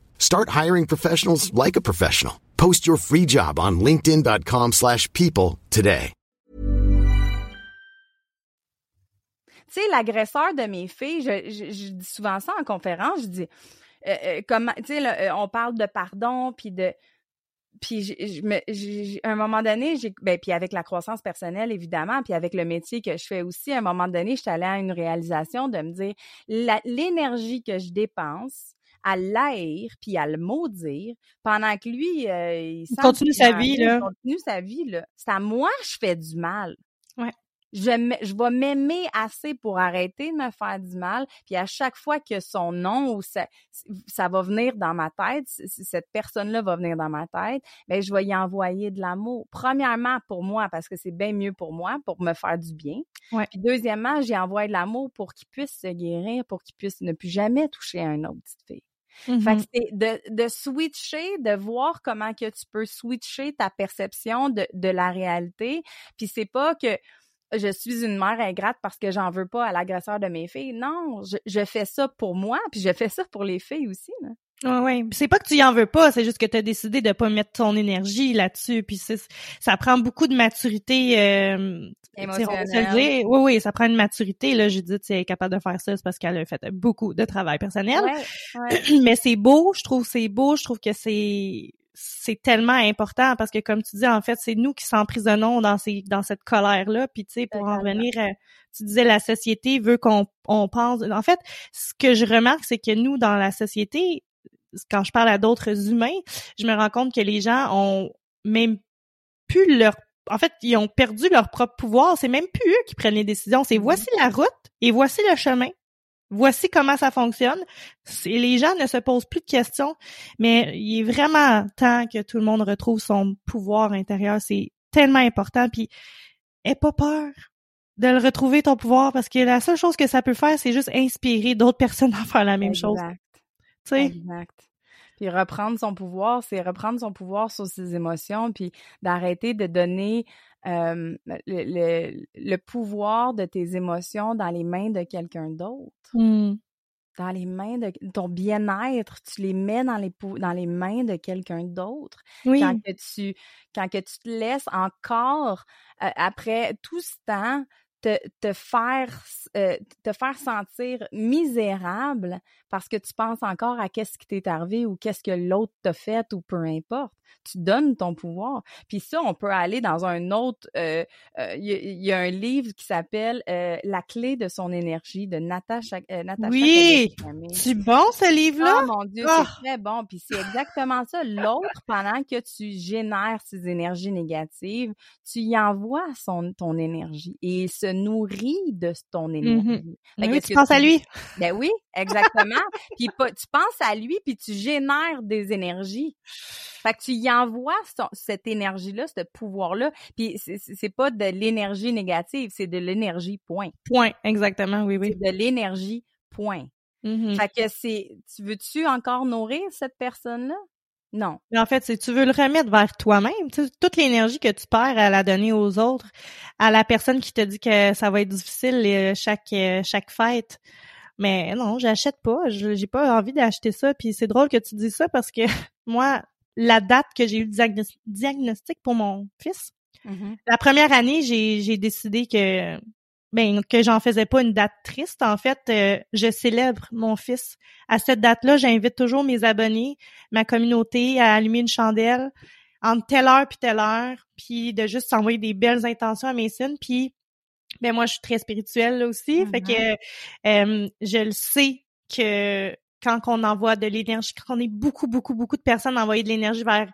Start hiring professionals like a professional. Post your free job on linkedin.com/people today. Tu sais l'agresseur de mes filles, je, dis souvent ça en conférence, je dis euh, euh, tu sais euh, on parle de pardon puis de puis à un moment donné, ben puis avec la croissance personnelle évidemment, puis avec le métier que je fais aussi, à un moment donné, je suis allée à une réalisation de me dire l'énergie que je dépense à l'haïr puis à le maudire pendant que lui euh, il, continue sa vie là. Il continue sa vie là. C'est à moi que je fais du mal. Ouais. Je, je vais m'aimer assez pour arrêter de me faire du mal. Puis à chaque fois que son nom ou ça, ça va venir dans ma tête, cette personne-là va venir dans ma tête, ben je vais y envoyer de l'amour. Premièrement pour moi parce que c'est bien mieux pour moi, pour me faire du bien. Ouais. Puis deuxièmement, j'y envoie de l'amour pour qu'il puisse se guérir, pour qu'il puisse ne plus jamais toucher à une autre petite fille. Fait que mm-hmm. c'est de, de switcher, de voir comment que tu peux switcher ta perception de, de la réalité. Puis c'est pas que je suis une mère ingrate parce que j'en veux pas à l'agresseur de mes filles. Non, je, je, fais ça pour moi, puis je fais ça pour les filles aussi. Là. Ouais, ouais. C'est pas que tu y en veux pas, c'est juste que tu as décidé de pas mettre ton énergie là-dessus. Puis ça prend beaucoup de maturité. Euh, Émotionnelle. Oui, oui, ça prend une maturité. Là, je dis, tu es capable de faire ça, c'est parce qu'elle a fait beaucoup de travail personnel. Mais c'est beau, je trouve c'est beau, je trouve que c'est c'est tellement important parce que comme tu dis en fait c'est nous qui s'emprisonnons dans ces dans cette colère là puis tu sais pour en revenir tu disais la société veut qu'on on pense en fait ce que je remarque c'est que nous dans la société quand je parle à d'autres humains, je me rends compte que les gens ont même plus leur en fait, ils ont perdu leur propre pouvoir. C'est même plus eux qui prennent les décisions. C'est mm-hmm. voici la route et voici le chemin. Voici comment ça fonctionne. Les gens ne se posent plus de questions, mais il est vraiment temps que tout le monde retrouve son pouvoir intérieur. C'est tellement important. Puis, aie pas peur de le retrouver ton pouvoir parce que la seule chose que ça peut faire, c'est juste inspirer d'autres personnes à faire la même chose. Exact. Puis reprendre son pouvoir, c'est reprendre son pouvoir sur ses émotions, puis d'arrêter de donner le, le, pouvoir de tes émotions dans les mains de quelqu'un d'autre. Mmh. Dans les mains de ton bien-être, tu les mets dans les dans les mains de quelqu'un d'autre. Oui. Quand que tu quand que tu te laisses encore après tout ce temps te, te faire euh, te faire sentir misérable parce que tu penses encore à qu'est-ce qui t'est arrivé ou qu'est-ce que l'autre t'a fait ou peu importe. Tu donnes ton pouvoir. Puis ça, on peut aller dans un autre. Il euh, euh, y, y, a un livre qui s'appelle La clé de son énergie de Natasha. Natasha oui, c'est bon ce livre-là? Oh mon Dieu, c'est ah! très bon. Puis c'est exactement ça. L'autre, pendant que tu génères ces énergies négatives, tu y envoies son ton énergie et ce nourrit de ton Mmh énergie. Oui, tu penses à lui. Ben oui, exactement. puis tu penses à lui, puis tu génères des énergies. Fait que tu y envoies cette énergie-là, ce pouvoir-là. Puis c'est pas de l'énergie négative, c'est de l'énergie, point. Point, exactement, oui, oui. C'est de l'énergie, point. Mmh fait que c'est, tu veux-tu encore nourrir cette personne-là? Non. Mais en fait, si tu veux le remettre vers toi-même, toute l'énergie que tu perds à la donner aux autres, à la personne qui te dit que ça va être difficile euh, chaque euh, chaque fête. Mais non, j'achète pas. J'ai pas envie d'acheter ça. Puis c'est drôle que tu dis ça parce que moi, la date que j'ai eu le diagnostic pour mon fils, mmh la première année, j'ai décidé que ben que j'en faisais pas une date triste. En fait, euh, je célèbre mon fils. À cette date-là, j'invite toujours mes abonnés, ma communauté à allumer une chandelle entre telle heure puis telle heure, puis de juste s'envoyer des belles intentions à mes signes. Puis, ben moi, je suis très spirituelle aussi, fait que euh, je le sais que quand on envoie de l'énergie, quand on est beaucoup, beaucoup, beaucoup de personnes à envoyer de l'énergie vers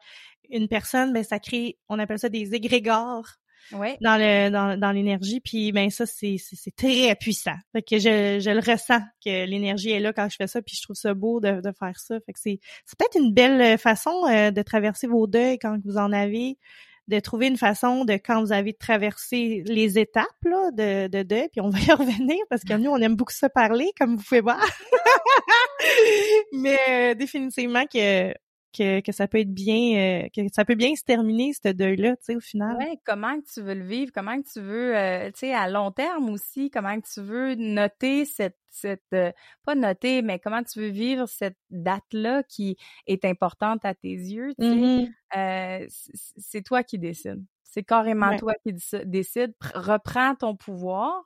une personne, ben ça crée, on appelle ça des égrégores dans le dans, dans l'énergie puis ben ça c'est très puissant. Fait que je, je le ressens que l'énergie est là quand je fais ça puis je trouve ça beau de, de faire ça. Fait que c'est c'est peut-être une belle façon euh, de traverser vos deuils quand vous en avez de trouver une façon de quand vous avez traversé les étapes là, de, de deuil, puis on va y revenir parce que nous, on aime beaucoup se parler, comme vous pouvez voir. Mais euh, définitivement que que, que ça peut être bien, euh, que ça peut bien se terminer, ce deuil-là, tu sais, au final. Comment que tu veux le vivre, comment que tu veux, euh, tu sais, à long terme aussi, comment que tu veux noter cette, cette euh, pas noter, mais comment tu veux vivre cette date-là qui est importante à tes yeux, tu sais? Mm-hmm. c'est toi qui décides. C'est carrément toi qui décides. Reprends ton pouvoir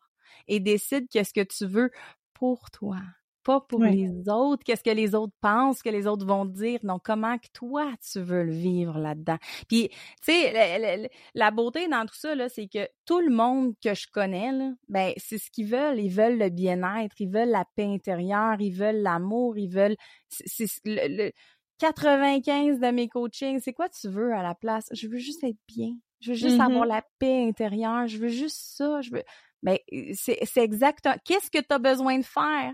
et décide qu'est-ce que tu veux pour toi pas pour les autres, qu'est-ce que les autres pensent, que les autres vont dire, non, comment que toi tu veux le vivre là-dedans? Puis, tu sais, la, beauté dans tout ça, là, c'est que tout le monde que je connais, là, ben, c'est ce qu'ils veulent. Ils veulent le bien-être, ils veulent la paix intérieure, ils veulent l'amour, ils veulent... C'est le, 95 de mes coachings, c'est quoi tu veux à la place? Je veux juste être bien. Je veux juste avoir mm-hmm. la paix intérieure. Je veux juste ça. Je veux... Ben, c'est exactement... Qu'est-ce que tu as besoin de faire?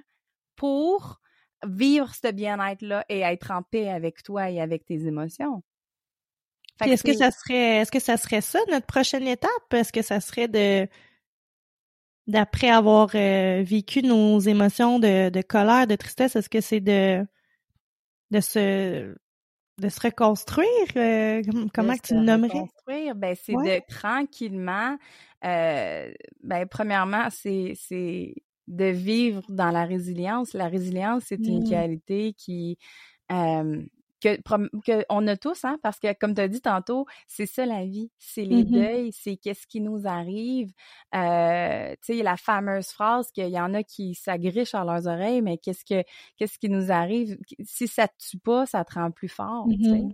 Pour vivre ce bien-être-là et être en paix avec toi et avec tes émotions. Est-ce que ça serait est-ce que ça serait ça notre prochaine étape? Est-ce que ça serait de d'après avoir euh, vécu nos émotions de, de colère, de tristesse, est-ce que c'est de de se de se reconstruire? Euh, comment tu le nommerais? Reconstruire, ben c'est de tranquillement euh, ben premièrement, c'est c'est de vivre dans la résilience. La résilience, c'est une Mmh. qualité qui euh, que, que on a tous, hein, parce que comme tu as dit tantôt, c'est ça la vie, c'est les Mmh deuils, c'est qu'est-ce qui nous arrive. Euh, tu sais, la fameuse phrase qu'il y en a qui s'agrichent à leurs oreilles, mais qu'est-ce que qu'est-ce qui nous arrive? Si ça te tue pas, ça te rend plus fort. Mmh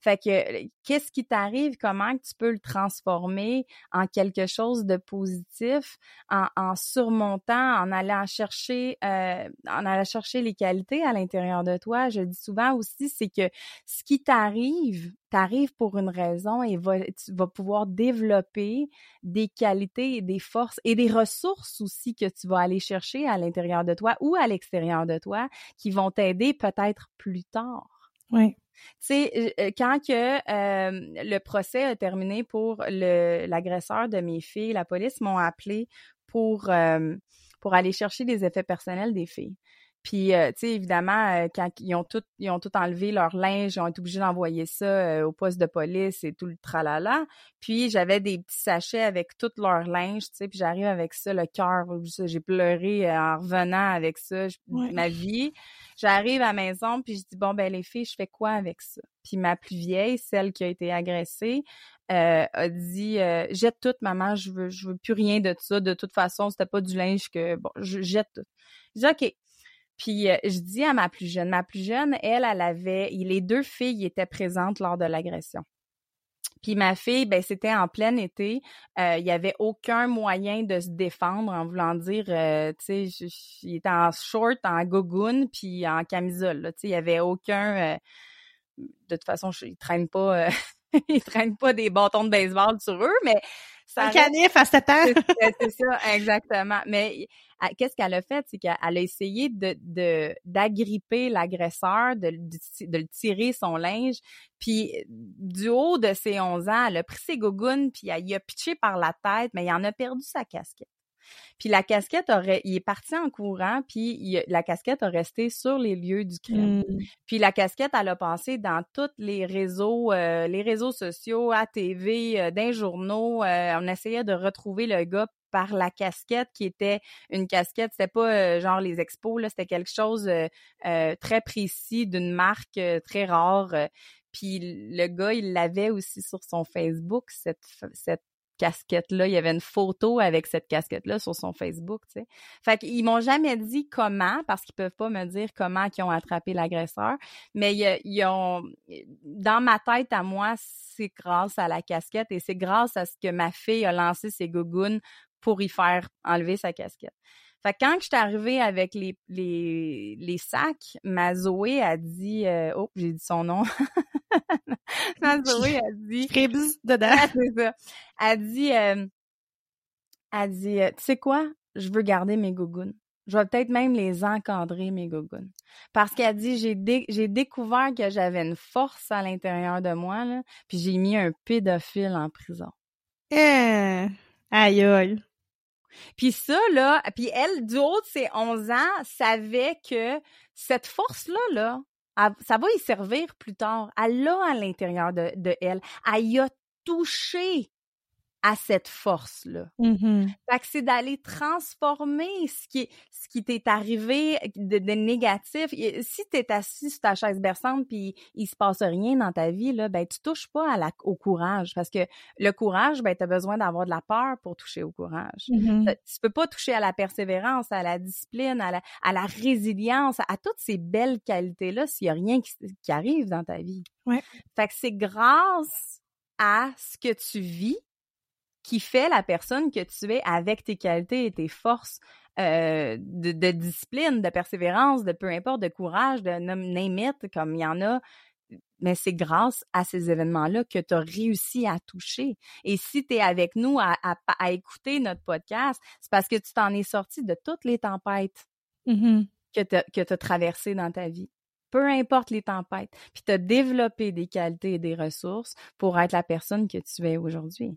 Fait que qu'est-ce qui t'arrive? Comment tu peux le transformer en quelque chose de positif, en, en surmontant, en allant chercher, euh, en allant chercher les qualités à l'intérieur de toi? Je dis souvent aussi, c'est que ce qui t'arrive, t'arrive pour une raison et va, tu vas pouvoir développer des qualités et des forces et des ressources aussi que tu vas aller chercher à l'intérieur de toi ou à l'extérieur de toi qui vont t'aider peut-être plus tard. Oui. Tu sais, quand que euh, le procès a terminé pour l'agresseur de mes filles, la police m'ont appelé pour, euh, pour aller chercher des effets personnels des filles. Puis, euh, tu sais, évidemment, euh, quand ils ont tout, ils ont tout enlevé leur linge, ils ont été obligés d'envoyer ça euh, au poste de police et tout le tralala. Puis, j'avais des petits sachets avec tout leur linge, tu sais, puis j'arrive avec ça, le cœur, j'ai pleuré en revenant avec ça, Ouais. ma vie. J'arrive à la maison, puis je dis, bon, ben les filles, je fais quoi avec ça? Puis ma plus vieille, celle qui a été agressée, euh, a dit euh, jette tout maman je veux je veux plus rien de ça de toute façon c'était pas du linge que bon je jette tout je dis ok puis euh, je dis à ma plus jeune ma plus jeune elle elle avait les deux filles étaient présentes lors de l'agression puis ma fille, ben c'était en plein été. Il y avait aucun moyen de se défendre en voulant dire, tu sais, il était en short, en gogoon, puis en camisole. Tu sais, il y avait aucun. de toute façon, il traîne pas. ils traînent pas des bâtons de baseball sur eux, mais ça un canif à 7 ans. c'est ça, exactement. Mais qu'est-ce qu'elle a fait, c'est qu'elle a essayé de d'agripper l'agresseur, de, de, le tirer son linge, puis du haut de ses 11 ans, elle a pris ses gougounes, puis elle y a pitché par la tête, mais il en a perdu sa casquette. Puis la casquette aurait, il est parti en courant, puis la casquette a resté sur les lieux du crime. Mmh. Puis la casquette, elle a passé dans tous les réseaux, euh, les réseaux sociaux, à TV, euh, d'un journaux. Euh, on essayait de retrouver le gars par la casquette qui était une casquette, c'était pas genre les expos, là, c'était quelque chose très précis d'une marque très rare. Puis le gars, il l'avait aussi sur son Facebook, cette, cette casquette-là. Il y avait une photo avec cette casquette-là sur son Facebook, tu sais. Fait qu'ils m'ont jamais dit comment, parce qu'ils peuvent pas me dire comment ils ont attrapé l'agresseur, mais ils, ont, dans ma tête à moi, c'est grâce à la casquette et c'est grâce à ce que ma fille a lancé ses gougounes pour y faire enlever sa casquette. Fait que quand je suis arrivée avec les, les, les sacs, ma Zoé a dit euh, oh, j'ai dit son nom. Zoé a dit Cribs dedans. c'est ça. Elle dit euh, elle dit euh, tu sais quoi, je veux garder mes gougounes. Je vais peut-être même les encadrer, mes gougounes. Parce qu'elle dit, j'ai j'ai découvert que j'avais une force à l'intérieur de moi, là, puis j'ai mis un pédophile en prison. Eh, aïe aïe. Puis ça, là, puis elle, du haut de ses 11 ans, savait que cette force-là, là, ça va y servir plus tard. Elle l'a à l'intérieur de, elle. Elle y a touché à cette force-là. Mm-hmm. Fait que c'est d'aller transformer ce qui ce qui t'est arrivé de, de, négatif. Si t'es assis sur ta chaise berçante puis il se passe rien dans ta vie, là, ben tu touches pas à la, au courage parce que le courage, ben t'as besoin d'avoir de la peur pour toucher au courage. Mm-hmm. Tu peux pas toucher à la persévérance, à la discipline, à la, à la résilience, à toutes ces belles qualités-là s'il y a rien qui, qui arrive dans ta vie. Ouais. Fait que c'est grâce à ce que tu vis qui fait la personne que tu es avec tes qualités et tes forces euh, de, discipline, de persévérance, de peu importe, de courage, de name it, comme il y en a. Mais c'est grâce à ces événements-là que tu as réussi à toucher. Et si tu es avec nous à, écouter notre podcast, c'est parce que tu t'en es sorti de toutes les tempêtes mm-hmm. que tu as traversées dans ta vie peu importe les tempêtes, puis tu as développé des qualités et des ressources pour être la personne que tu es aujourd'hui.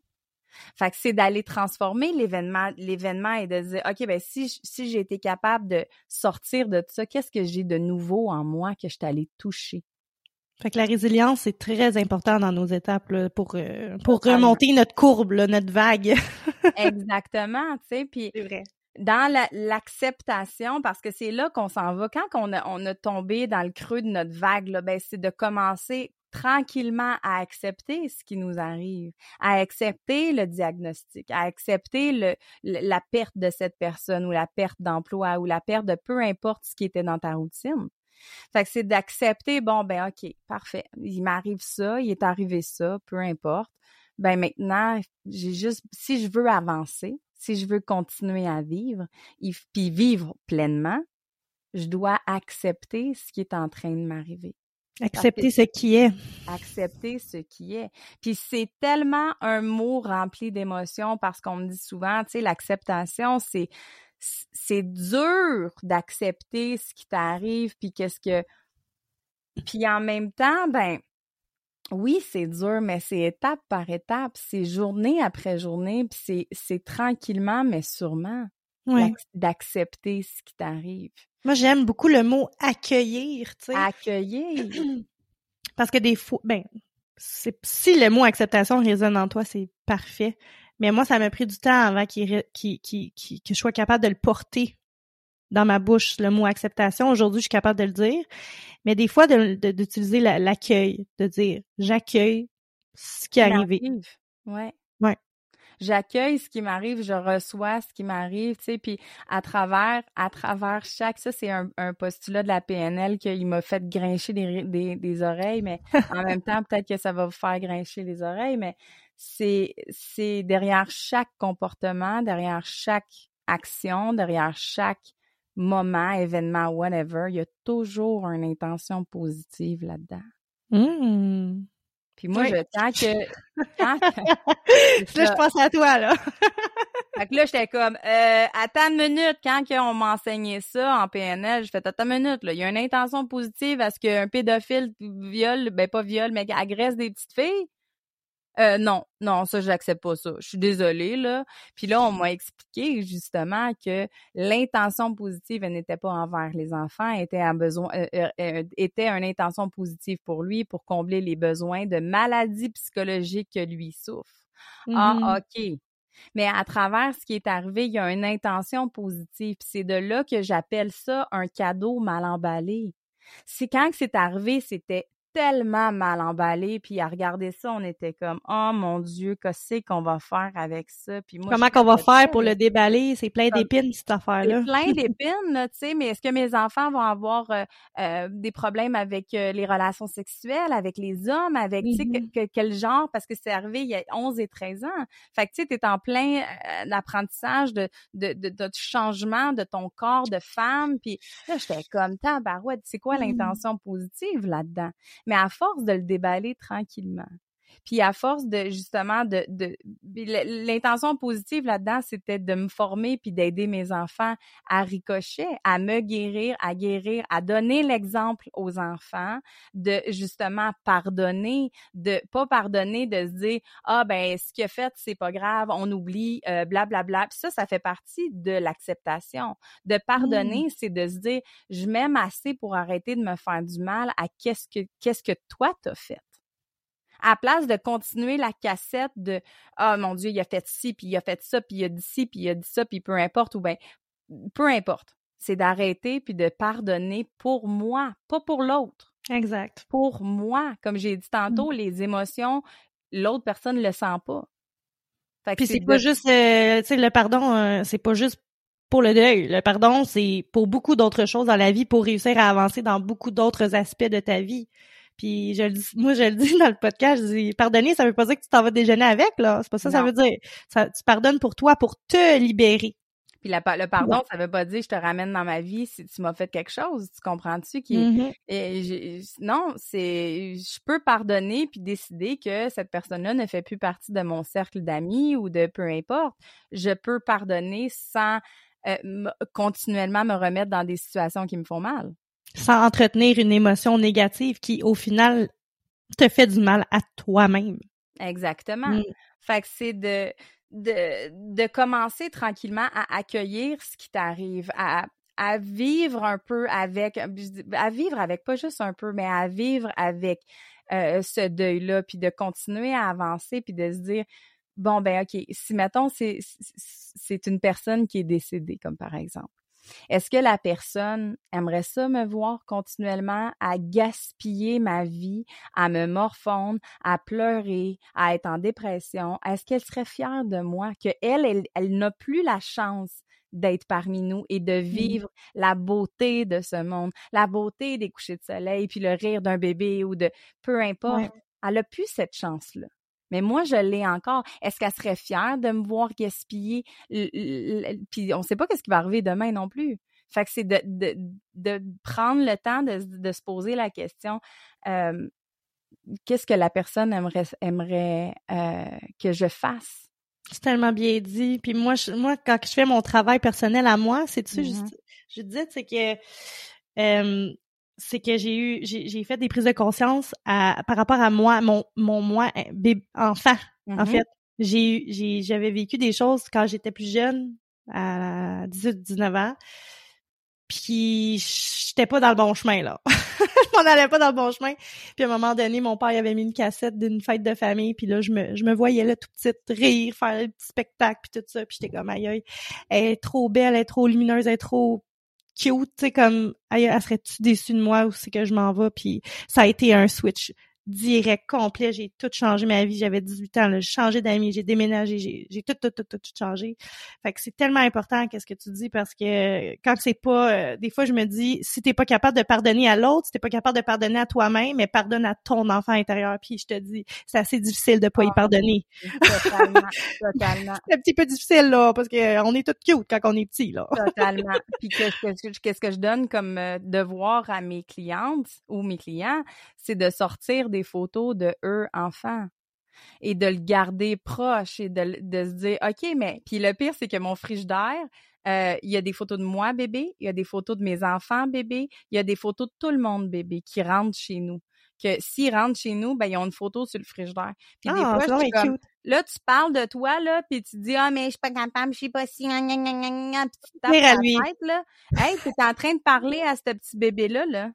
Fait que c'est d'aller transformer l'événement, l'événement et de dire, OK, ben si, si j'ai été capable de sortir de ça, qu'est-ce que j'ai de nouveau en moi que je suis allée toucher? Fait que la résilience, c'est très important dans nos étapes pour, euh, pour remonter notre courbe, notre vague. Exactement, tu sais, puis vrai dans l'acceptation, parce que c'est là qu'on s'en va. Quand on a, on a tombé dans le creux de notre vague, là, ben, c'est de commencer tranquillement à accepter ce qui nous arrive, à accepter le diagnostic, à accepter le, la perte de cette personne ou la perte d'emploi ou la perte de peu importe ce qui était dans ta routine. Fait que c'est d'accepter, bon, ben, OK, parfait. Il m'arrive ça, il est arrivé ça, peu importe. Ben, maintenant, j'ai juste, si je veux avancer, si je veux continuer à vivre, puis vivre pleinement, je dois accepter ce qui est en train de m'arriver. Accepter ce qui est. Accepter ce qui est. Puis c'est tellement un mot rempli d'émotions parce qu'on me dit souvent, tu sais, l'acceptation, c'est c'est dur d'accepter ce qui t'arrive puis qu'est-ce que puis en même temps, ben oui, c'est dur, mais c'est étape par étape, c'est journée après journée, puis c'est tranquillement, mais sûrement d'accepter ce qui t'arrive. Moi, j'aime beaucoup le mot accueillir, tu sais. Accueillir. Parce que des fois, ben, si le mot acceptation résonne en toi, c'est parfait. Mais moi, ça m'a pris du temps avant qu'il, qu'il, qu'il, que je sois capable de le porter dans ma bouche, le mot acceptation. Aujourd'hui, je suis capable de le dire. Mais des fois, d'utiliser l'accueil, de dire j'accueille ce qui est arrivé. Ouais. Ouais. J'accueille ce qui m'arrive, je reçois ce qui m'arrive, tu sais, puis à travers, à travers chaque, ça c'est un, un postulat de la PNL qu'il m'a fait grincher des, des, des oreilles, mais en même temps peut-être que ça va vous faire grincher les oreilles, mais c'est, c'est derrière chaque comportement, derrière chaque action, derrière chaque moment, événement, whatever, il y a toujours une intention positive là-dedans. Mmh. Puis moi, Oui. je quand que, là, je pense à toi, là. Fait que là, j'étais comme, euh, attends une minute, quand on m'enseignait ça en PNL, je fais, attends une minute, là, il y a une intention positive à ce qu'un pédophile viole, ben pas viole, mais agresse des petites filles? Euh, non, non, ça, j'accepte pas ça. Je suis désolée, là. Puis là, on m'a expliqué, justement, que l'intention positive, elle n'était pas envers les enfants, elle était un besoin, euh, euh, était une intention positive pour lui, pour combler les besoins de maladies psychologiques que lui souffre. Ah, OK. Mais à travers ce qui est arrivé, il y a une intention positive. C'est de là que j'appelle ça un cadeau mal emballé. C'est quand que c'est arrivé, c'était tellement mal emballé. Puis à regarder ça, on était comme, oh mon Dieu, qu'est-ce qu'on va faire avec ça? Puis moi, Comment qu'on va faire pour le déballer? C'est plein d'épines, cette affaire-là. c'est plein d'épines, tu sais, mais est-ce que mes enfants vont avoir euh, euh, des problèmes avec euh, les relations sexuelles, avec les hommes, avec, tu sais, que- Mhm. que- quel genre, parce que c'est arrivé il y a 11 et 13 ans. Fait que, tu sais, t'es en plein euh, apprentissage de, de, de, de changement de ton corps de femme, puis là, j'étais comme, tabarouette, c'est quoi Mhm. l'intention positive là-dedans? Mais à force de le déballer tranquillement, puis à force de justement de, de l'intention positive là-dedans, c'était de me former puis d'aider mes enfants à ricocher, à me guérir, à guérir, à donner l'exemple aux enfants, de justement pardonner, de pas pardonner, de se dire ah ben ce qu'il a fait c'est pas grave, on oublie, euh, blablabla. Puis ça, ça fait partie de l'acceptation. De pardonner, c'est de se dire je m'aime assez pour arrêter de me faire du mal à qu'est-ce que qu'est-ce que toi t'as fait à place de continuer la cassette de ah mon dieu il a fait ci puis il a fait ça puis il a dit ci puis il a dit ça puis peu importe ou ben peu importe c'est d'arrêter puis de pardonner pour moi pas pour l'autre Exact. pour moi comme j'ai dit tantôt les émotions l'autre personne le sent pas fait Puis c'est de- pas juste, euh, tu sais, le pardon, euh, c'est pas juste pour le deuil. Le pardon, c'est pour beaucoup d'autres choses dans la vie, pour réussir à avancer dans beaucoup d'autres aspects de ta vie. Puis je le dis, moi je le dis dans le podcast, je dis pardonner, ça veut pas dire que tu t'en vas déjeuner avec là. C'est pas ça, ça veut dire. Ça, tu pardonnes pour toi, pour te libérer. puis la le pardon ça veut pas dire je te ramène dans ma vie si tu m'as fait quelque chose tu comprends-tu qui Mhm. Et j'ai- non, c'est je peux pardonner puis décider que cette personne-là ne fait plus partie de mon cercle d'amis ou de peu importe. Je peux pardonner sans euh, me- continuellement me remettre dans des situations qui me font mal. Sans entretenir une émotion négative qui, au final, te fait du mal à toi-même. Exactement. Mm. Fait que c'est de, de, de commencer tranquillement à accueillir ce qui t'arrive, à, à vivre un peu avec, à vivre avec, pas juste un peu, mais à vivre avec euh, ce deuil-là, puis de continuer à avancer, puis de se dire, bon, ben ok, si mettons, c'est c'est une personne qui est décédée, comme par exemple. Est-ce que la personne aimerait ça me voir continuellement à gaspiller ma vie, à me morfondre, à pleurer, à être en dépression? Est-ce qu'elle serait fière de moi que elle, elle, elle n'a plus la chance d'être parmi nous et de vivre la beauté de ce monde, la beauté des couchers de soleil, puis le rire d'un bébé ou de peu importe. Ouais. Elle a plus cette chance-là. Mais moi, je l'ai encore. Est-ce qu'elle serait fière de me voir gaspiller? Puis on sait pas qu'est-ce qui va arriver demain non plus. Fait que c'est de, de, de prendre le temps de, de se poser la question euh, qu'est-ce que la personne aimerait, aimerait euh, que je fasse? C'est tellement bien dit. Puis moi, je, moi, quand je fais mon travail personnel à moi, c'est tu Mhm. je, je dis, c'est que euh, c'est que j'ai eu, j'ai j'ai fait des prises de conscience à, par rapport à moi, mon, mon moi euh, bébé, enfant. En Mhm. fait, j'ai eu, j'ai, j'avais vécu des choses quand j'étais plus jeune, à 18-19 ans. Puis j'étais pas dans le bon chemin là. je m'en allais pas dans le bon chemin. Puis à un moment donné, mon père il avait mis une cassette d'une fête de famille, puis là je me je me voyais là tout petite rire, faire le petit spectacle puis tout ça, puis j'étais comme aïe aïe, elle est trop belle, elle est trop lumineuse, elle est trop cute, tu sais comme elle serait-tu déçue de moi ou c'est que je m'en vais? Puis ça a été un switch direct, complet. J'ai tout changé ma vie. J'avais 18 ans, j'ai changé d'amis, j'ai déménagé, j'ai tout, tout, tout, tout, changé. Fait que c'est tellement important qu'est-ce que tu dis parce que quand c'est pas, euh, des fois je me dis, si t'es pas capable de pardonner à l'autre, si t'es pas capable de pardonner à toi-même, mais pardonne à ton enfant intérieur. Puis je te dis, c'est assez difficile de pas y ah, pardonner. Totalement, totalement. c'est un petit peu difficile là parce que on est tout cute quand on est petit là. totalement. Puis qu'est-ce que je donne comme euh, devoir à mes clientes ou mes clients, c'est de sortir des photos de eux enfants et de le garder proche et de, de se dire OK, mais puis le pire, c'est que mon frigidaire, euh, il y a des photos de moi bébé, il y a des photos de mes enfants bébé, il y a des photos de tout le monde bébé qui rentrent chez nous. Que s'ils rentrent chez nous, ben ils ont une photo sur le frigidaire. Puis des ah, fois, je comme, là, tu parles de toi, là, puis tu dis, ah, mais je suis pas capable, je suis pas si, gna, gna, gna, puis tu tapes la tête, là. Hey, t'es en train de parler à ce petit bébé-là, là.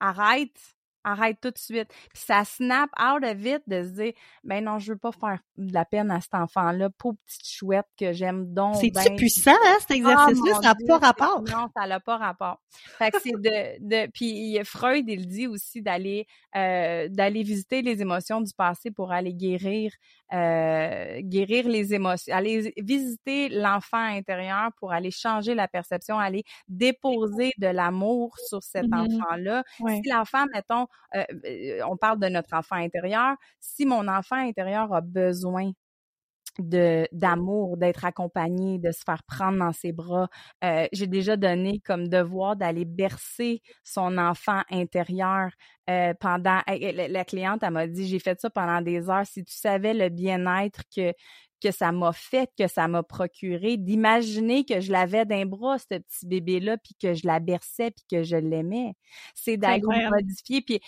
Arrête arrête tout de suite. Puis ça snap out of it de se dire, ben non, je veux pas faire de la peine à cet enfant-là, pauvre petite chouette que j'aime donc. C'est ben... puissant, hein, cet exercice-là, ça n'a pas rapport. Non, ça n'a pas rapport. Fait que c'est de, de, puis Freud, il dit aussi d'aller, euh, d'aller visiter les émotions du passé pour aller guérir, euh, guérir les émotions, aller visiter l'enfant intérieur pour aller changer la perception, aller déposer de l'amour sur cet mm-hmm. enfant-là. Si l'enfant, mettons, euh, euh, on parle de notre enfant intérieur, si mon enfant intérieur a besoin d'amour, d'être accompagné, de se faire prendre dans ses bras. Euh, j'ai déjà donné comme devoir d'aller bercer son enfant intérieur pendant. la, cliente, elle m'a dit, j'ai fait ça pendant des heures. Si tu savais le bien-être que que ça m'a fait, que ça m'a procuré, d'imaginer que je l'avais d'un bras, ce petit bébé-là, puis que je la berçais, puis que je l'aimais. C'est d'aller modifier. Puis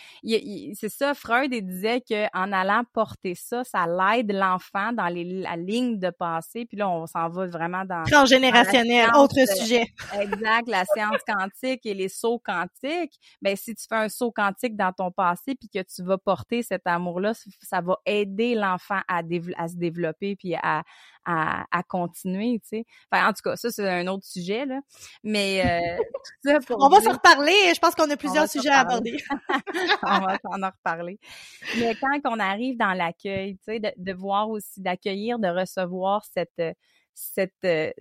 c'est ça, Freud il disait qu'en allant porter ça, ça l'aide l'enfant dans les, la ligne de passé. Puis là, on s'en va vraiment dans... Transgénérationnel, autre sujet. exact, la science quantique et les sauts quantiques. Ben si tu fais un saut quantique dans ton passé, puis que tu vas porter cet amour-là, ça va aider l'enfant à, à se développer, puis à, à, continuer, tu sais. Enfin, en tout cas, ça, c'est un autre sujet, là. Mais euh, On va s'en reparler. Je pense qu'on a plusieurs sujets à aborder. on va s'en reparler. Mais quand on arrive dans l'accueil, tu sais, de, voir aussi, d'accueillir, de recevoir cette cette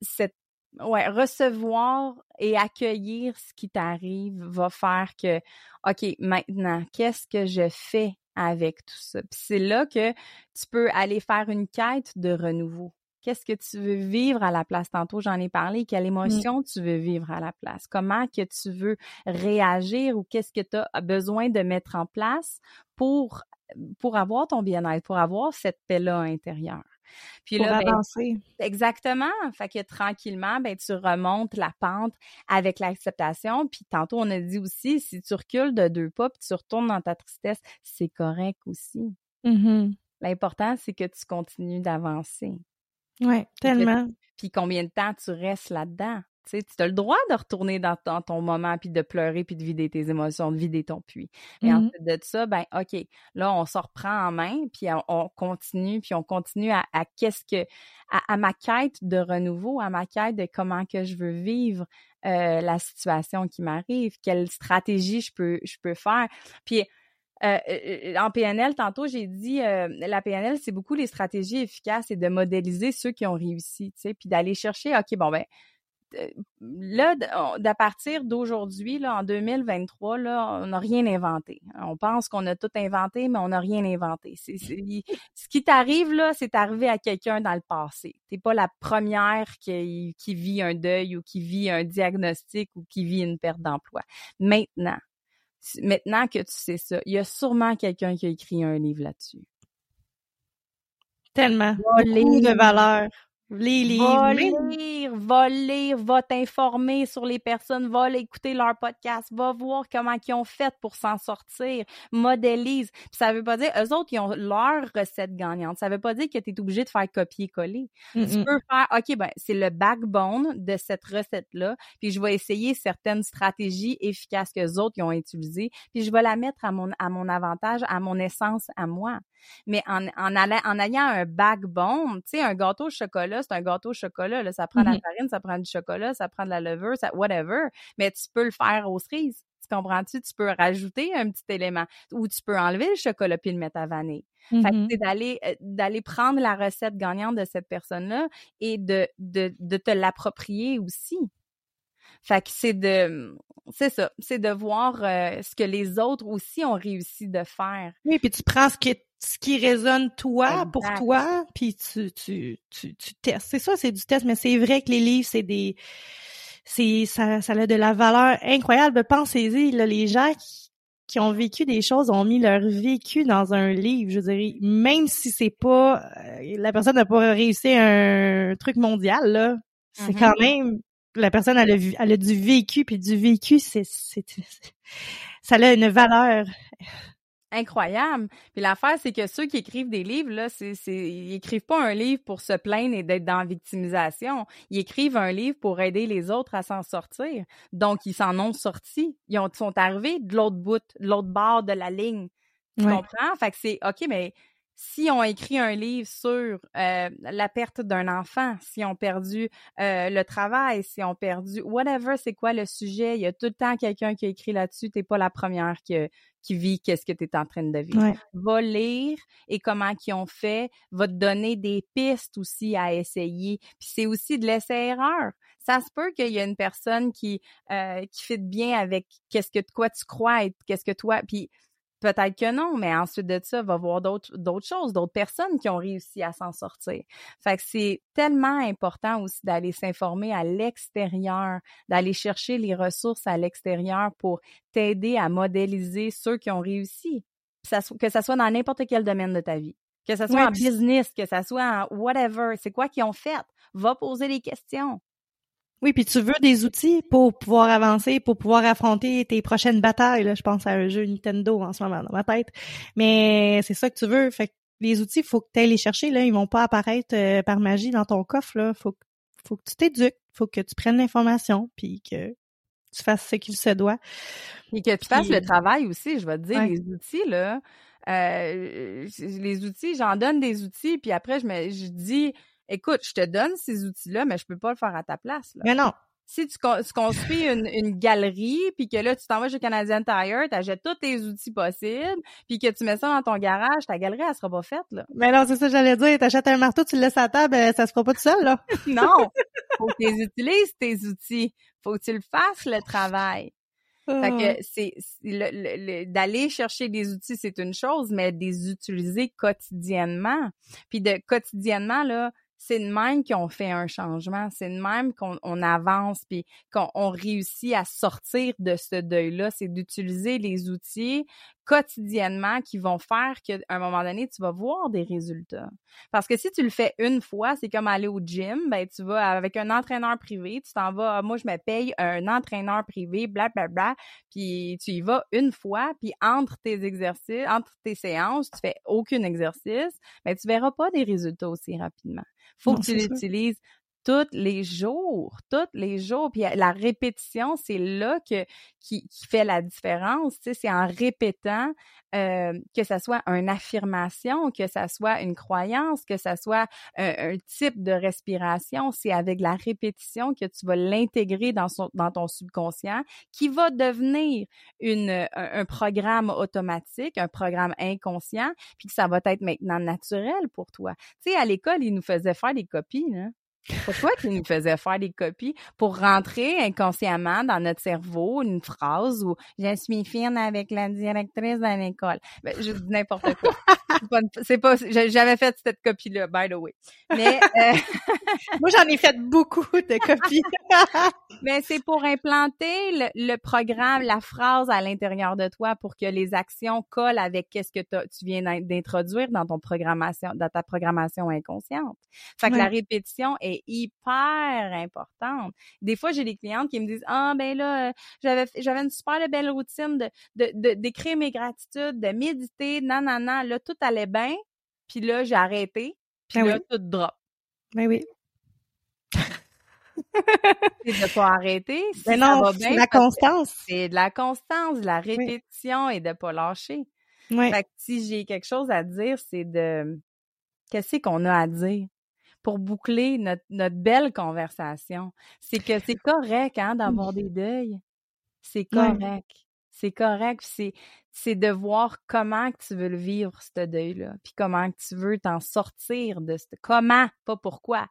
cette ouais, recevoir et accueillir ce qui t'arrive va faire que, OK, maintenant, qu'est-ce que je fais? Avec tout ça. Puis c'est là que tu peux aller faire une quête de renouveau. Qu'est-ce que tu veux vivre à la place? Tantôt, j'en ai parlé. Quelle mmh. émotion tu veux vivre à la place? Comment que tu veux réagir ou qu'est-ce que tu as besoin de mettre en place pour, pour avoir ton bien-être, pour avoir cette paix-là intérieure? Puis là, ben, exactement. Fait que tranquillement, ben, tu remontes la pente avec l'acceptation. Puis tantôt, on a dit aussi, si tu recules de deux pas puis tu retournes dans ta tristesse, c'est correct aussi. Mm-hmm. L'important, c'est que tu continues d'avancer. Oui, tellement. Puis combien de temps tu restes là-dedans? Tu as le droit de retourner dans, ton moment, puis de pleurer, puis de vider tes émotions, de vider ton puits. Et mmh ensuite de ça, ben OK, là, on se reprend en main, puis on, continue, puis on continue à, qu'est-ce que... À, ma quête de renouveau, à ma quête de comment que je veux vivre euh, la situation qui m'arrive, quelle stratégie je peux, je peux faire. Puis... Euh, euh, en PNL, tantôt, j'ai dit, la PNL, c'est beaucoup les stratégies efficaces et de modéliser ceux qui ont réussi, tu sais, puis d'aller chercher, OK, bon, ben, là, d'à partir d'aujourd'hui, là, en 2023, là, on n'a rien inventé. On pense qu'on a tout inventé, mais on n'a rien inventé. Ce qui t'arrive, là, c'est arrivé à quelqu'un dans le passé. T'es pas la première qui, qui vit un deuil ou qui vit un diagnostic ou qui vit une perte d'emploi. Maintenant, maintenant que tu sais ça, il y a sûrement quelqu'un qui a écrit un livre là-dessus. Tellement. Beaucoup de valeur. Les livres. Va lire, va lire, va t'informer sur les personnes, va écouter leur podcast, va voir comment ils ont fait pour s'en sortir, modélise. Puis ça veut pas dire, eux autres, ils ont leur recette gagnante. Ça veut pas dire que tu es obligé de faire copier-coller. Tu peux faire, OK, ben, c'est le backbone de cette recette-là, puis je vais essayer certaines stratégies efficaces que les autres ils ont utilisées, puis je vais la mettre à mon, à mon avantage, à mon essence, à moi. Mais en, en, allant, en ayant un backbone, tu sais, un gâteau au chocolat, c'est un gâteau au chocolat. Là, ça prend de la mm-hmm. farine, ça prend du chocolat, ça prend de la levure, ça, whatever. Mais tu peux le faire aux cerises. Tu comprends-tu? Tu peux rajouter un petit élément ou tu peux enlever le chocolat puis le mettre à vanille. Fait que Mhm. c'est d'aller euh, d'aller prendre la recette gagnante de cette personne-là et de, de, de te l'approprier aussi. Fait que c'est de c'est ça, c'est de voir euh, ce que les autres aussi ont réussi de faire. Oui, puis tu prends ce qui, ce qui résonne toi, pour toi, puis tu, tu, tu, tu testes. C'est ça, c'est du test, mais c'est vrai que les livres, c'est des... c'est ça, ça a de la valeur incroyable. Pensez-y, là, les gens qui, qui ont vécu des choses ont mis leur vécu dans un livre, je dirais, même si c'est pas... euh, la personne n'a pas réussi un truc mondial, là, c'est Mhm. quand même... La personne, elle a, elle a du vécu, puis du vécu, c'est... c'est- ça a une valeur Incroyable. Puis l'affaire, c'est que ceux qui écrivent des livres, là, c'est, c'est, ils écrivent pas un livre pour se plaindre et d'être dans la victimisation. Ils écrivent un livre pour aider les autres à s'en sortir. Donc, ils s'en ont sorti. Ils ont, sont arrivés de l'autre bout, de l'autre bord de la ligne. Tu Ouais. comprends? Fait que c'est, OK, mais si on écrit un livre sur euh, la perte d'un enfant, si on perdu euh, le travail, si on perdu whatever, c'est quoi le sujet, il y a tout le temps quelqu'un qui a écrit là-dessus, t'es pas la première qui, qui vit qu'est-ce que tu es en train de vivre. Ouais. Va lire et comment qu'ils ont fait, va te donner des pistes aussi à essayer. Puis c'est aussi de l'essai-erreur. Ça se peut qu'il y a une personne qui euh, qui fit bien avec qu'est-ce que de quoi tu crois et qu'est-ce que toi puis Peut-être que non, mais ensuite de ça, va voir d'autres d'autres choses, d'autres personnes qui ont réussi à s'en sortir. Fait que c'est tellement important aussi d'aller s'informer à l'extérieur, d'aller chercher les ressources à l'extérieur pour t'aider à modéliser ceux qui ont réussi. Que ça soit dans n'importe quel domaine de ta vie. Que ça soit Ouais, en business, que ça soit en whatever, c'est quoi qu'ils ont fait? Va poser des questions. Oui, puis tu veux des outils pour pouvoir avancer, pour pouvoir affronter tes prochaines batailles. Là. Je pense à un jeu Nintendo en ce moment dans ma tête. Mais c'est ça que tu veux. Fait que les outils, faut que tu ailles les chercher. Là. Ils vont pas apparaître euh, par magie dans ton coffre. Là. Faut, que- faut que tu t'éduques. Faut que tu prennes l'information puis que tu fasses ce qu'il se doit. Et que tu Puis- fasses le travail aussi, je vais te dire, Ouais. les outils, là, euh, les outils, j'en donne des outils, puis après, je me je dis, écoute, je te donne ces outils-là, mais je peux pas le faire à ta place. Là. Mais non. Si tu, con- tu construis une, une galerie, puis que là, tu t'en vas chez Canadian Tire, tu achètes tous tes outils possibles, puis que tu mets ça dans ton garage, ta galerie, elle sera pas faite, là. Mais non, c'est ça que j'allais dire. T'achètes un marteau, tu le laisses à la table, euh, ça se fera pas tout seul, là. Non! Faut que tu les utilises, tes outils. Faut que tu le fasses, le travail. Fait Ah. que c'est c'est le- le- le- d'aller chercher des outils, c'est une chose, mais de les utiliser quotidiennement. Puis de quotidiennement là, c'est de même qu'on fait un changement, c'est de même qu'on on avance puis qu'on on réussit à sortir de ce deuil-là, c'est d'utiliser les outils quotidiennement qui vont faire qu'à un moment donné, tu vas voir des résultats. Parce que si tu le fais une fois, c'est comme aller au gym, ben tu vas avec un entraîneur privé, tu t'en vas, ah, moi je me paye un entraîneur privé, bla bla bla, puis tu y vas une fois, puis entre tes exercices, entre tes séances, tu fais aucun exercice, ben tu verras pas des résultats aussi rapidement. Faut Non, que tu l'utilises tous les jours, tous les jours. Puis la répétition, c'est là que qui, fait la différence. Tu sais, c'est en répétant euh, que ça soit une affirmation, que ça soit une croyance, que ça soit un, un type de respiration. C'est avec la répétition que tu vas l'intégrer dans dans ton subconscient, qui va devenir une un, un programme automatique, un programme inconscient, puis que ça va être maintenant naturel pour toi. Tu sais, à l'école, ils nous faisaient faire des copies, là. Pourquoi qu'ils nous faisaient faire des copies pour rentrer inconsciemment dans notre cerveau une phrase où je suis fine avec la directrice de l'école. Ben, je dis n'importe quoi. C'est pas, c'est j'avais fait cette copie-là, by the way. Mais, euh, Moi, j'en ai fait beaucoup de copies. mais c'est pour implanter le, le programme, la phrase à l'intérieur de toi pour que les actions collent avec qu'est-ce que tu viens d'in- d'introduire dans ton programmation, dans ta programmation inconsciente. Fait que la répétition est hyper importante. Des fois, j'ai des clientes qui me disent, ah, ben là, j'avais, j'avais une super belle routine de, de, de- d'écrire mes gratitudes, de méditer, non, non, non, là, tout allait bien. Puis là, j'ai arrêté. Puis Ah là, oui. tout drop. Ben oui. C'est de pas arrêter. Si Mais ça non, c'est bien, la constance. C'est de la constance, de la répétition et de pas lâcher. Fait que si j'ai quelque chose à dire, c'est de qu'est-ce qu'on a à dire? Pour boucler notre, notre belle conversation. C'est que c'est correct hein, d'avoir des deuils. C'est Ouais. correct. C'est correct. C'est, c'est de voir comment que tu veux le vivre, ce deuil-là. Puis comment que tu veux t'en sortir de ce... Comment, pas pourquoi.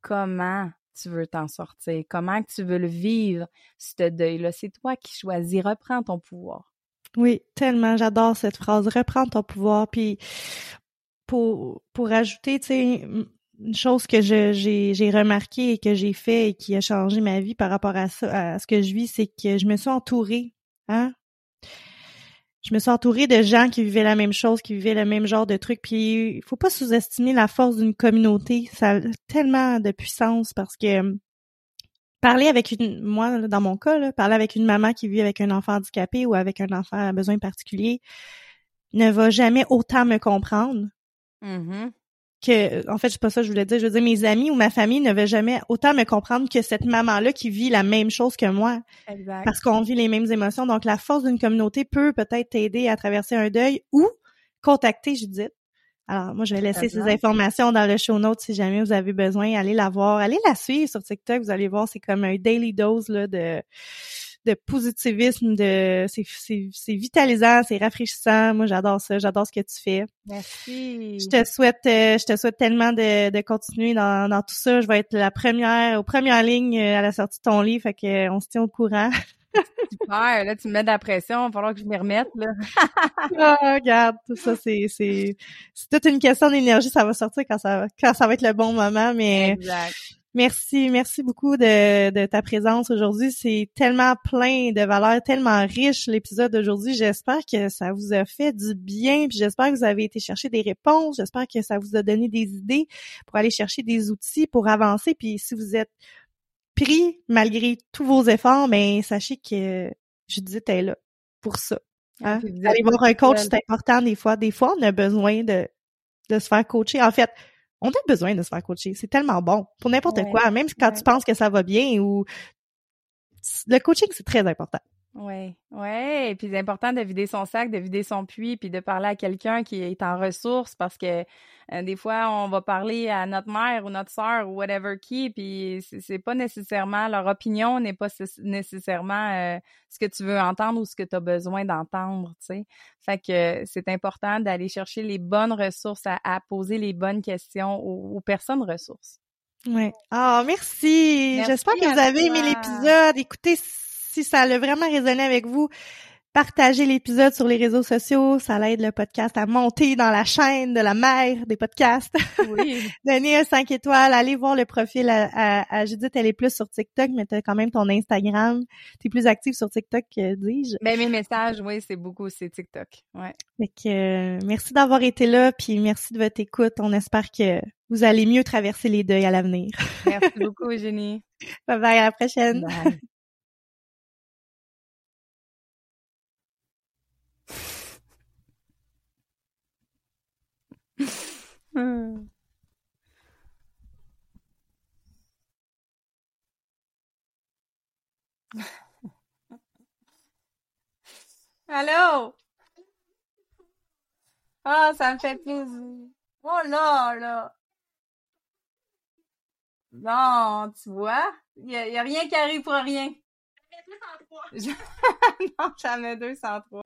Comment tu veux t'en sortir? Comment que tu veux le vivre, ce deuil-là? C'est toi qui choisis. Reprends ton pouvoir. Oui, tellement. J'adore cette phrase. Reprends ton pouvoir. Puis pour, pour ajouter, tu sais, une chose que j'ai, j'ai remarqué et que j'ai fait et qui a changé ma vie par rapport à ça, à ce que je vis, c'est que je me suis entourée, hein? Je me suis entourée de gens qui vivaient la même chose, qui vivaient le même genre de trucs. Puis il faut pas sous-estimer la force d'une communauté. Ça a tellement de puissance parce que parler avec une, moi dans mon cas, là, parler avec une maman qui vit avec un enfant handicapé ou avec un enfant à besoin particulier ne va jamais autant me comprendre mm-hmm que, en fait, c'est pas ça que je voulais dire. Je veux dire, mes amis ou ma famille ne veulent jamais autant me comprendre que cette maman-là qui vit la même chose que moi. Exact. Parce qu'on vit les mêmes émotions. Donc, la force d'une communauté peut peut-être t'aider à traverser un deuil ou contacter Judith. Alors, moi, je vais laisser ces informations dans le show notes si jamais vous avez besoin. Allez la voir. Allez la suivre sur TikTok. Vous allez voir, c'est comme un daily dose, là, de, de positivisme, de c'est c'est vitalisant, c'est rafraîchissant. Moi, j'adore ça, j'adore ce que tu fais. Merci. Je te souhaite euh, je te souhaite tellement de, de continuer dans, dans tout ça. Je vais être la première aux premières lignes euh, à la sortie de ton livre, fait que euh, on se tient au courant. Super, là tu me mets de la pression, il va falloir que je m'y remette là. ah, regarde, tout ça c'est c'est c'est toute une question d'énergie, ça va sortir quand ça quand ça va être le bon moment mais exact. Merci, merci beaucoup de, de ta présence aujourd'hui. C'est tellement plein de valeurs, tellement riche l'épisode d'aujourd'hui. J'espère que ça vous a fait du bien, puis j'espère que vous avez été chercher des réponses. J'espère que ça vous a donné des idées pour aller chercher des outils pour avancer. Puis si vous êtes pris malgré tous vos efforts, mais ben, sachez que Judith est là pour ça. Hein? Aller voir un coach, c'est important des fois. Des fois, on a besoin de, de se faire coacher. En fait, on a besoin de se faire coacher. C'est tellement bon pour n'importe quoi, même quand tu penses que ça va bien ou le coaching c'est très important. Oui, oui. Et puis c'est important de vider son sac, de vider son puits, puis de parler à quelqu'un qui est en ressources parce que euh, des fois, on va parler à notre mère ou notre soeur ou whatever qui, puis c'est pas nécessairement, leur opinion n'est pas nécessairement euh, ce que tu veux entendre ou ce que tu as besoin d'entendre, tu sais. Fait que c'est important d'aller chercher les bonnes ressources, à, poser les bonnes questions aux, personnes ressources. Oui. Ah, merci. J'espère que vous avez aimé l'épisode. Écoutez, si ça a vraiment résonné avec vous, partagez l'épisode sur les réseaux sociaux, ça aide le podcast à monter dans la chaîne de la mère des podcasts. Oui. Donnez un 5 étoiles, allez voir le profil à, Judith, elle est plus sur TikTok, mais tu as quand même ton Instagram. Tu es plus active sur TikTok, dis-je. Ben, mes messages, oui, c'est beaucoup, c'est TikTok. Ouais. Fait que, euh, merci d'avoir été là, puis merci de votre écoute. On espère que vous allez mieux traverser les deuils à l'avenir. merci beaucoup, Eugénie. Bye bye, à la prochaine. Bye. Allô? Ah, ça me fait plaisir. Oh là, là. Non, tu vois, il y, a rien qui arrive pour rien. non, j'en ai 203.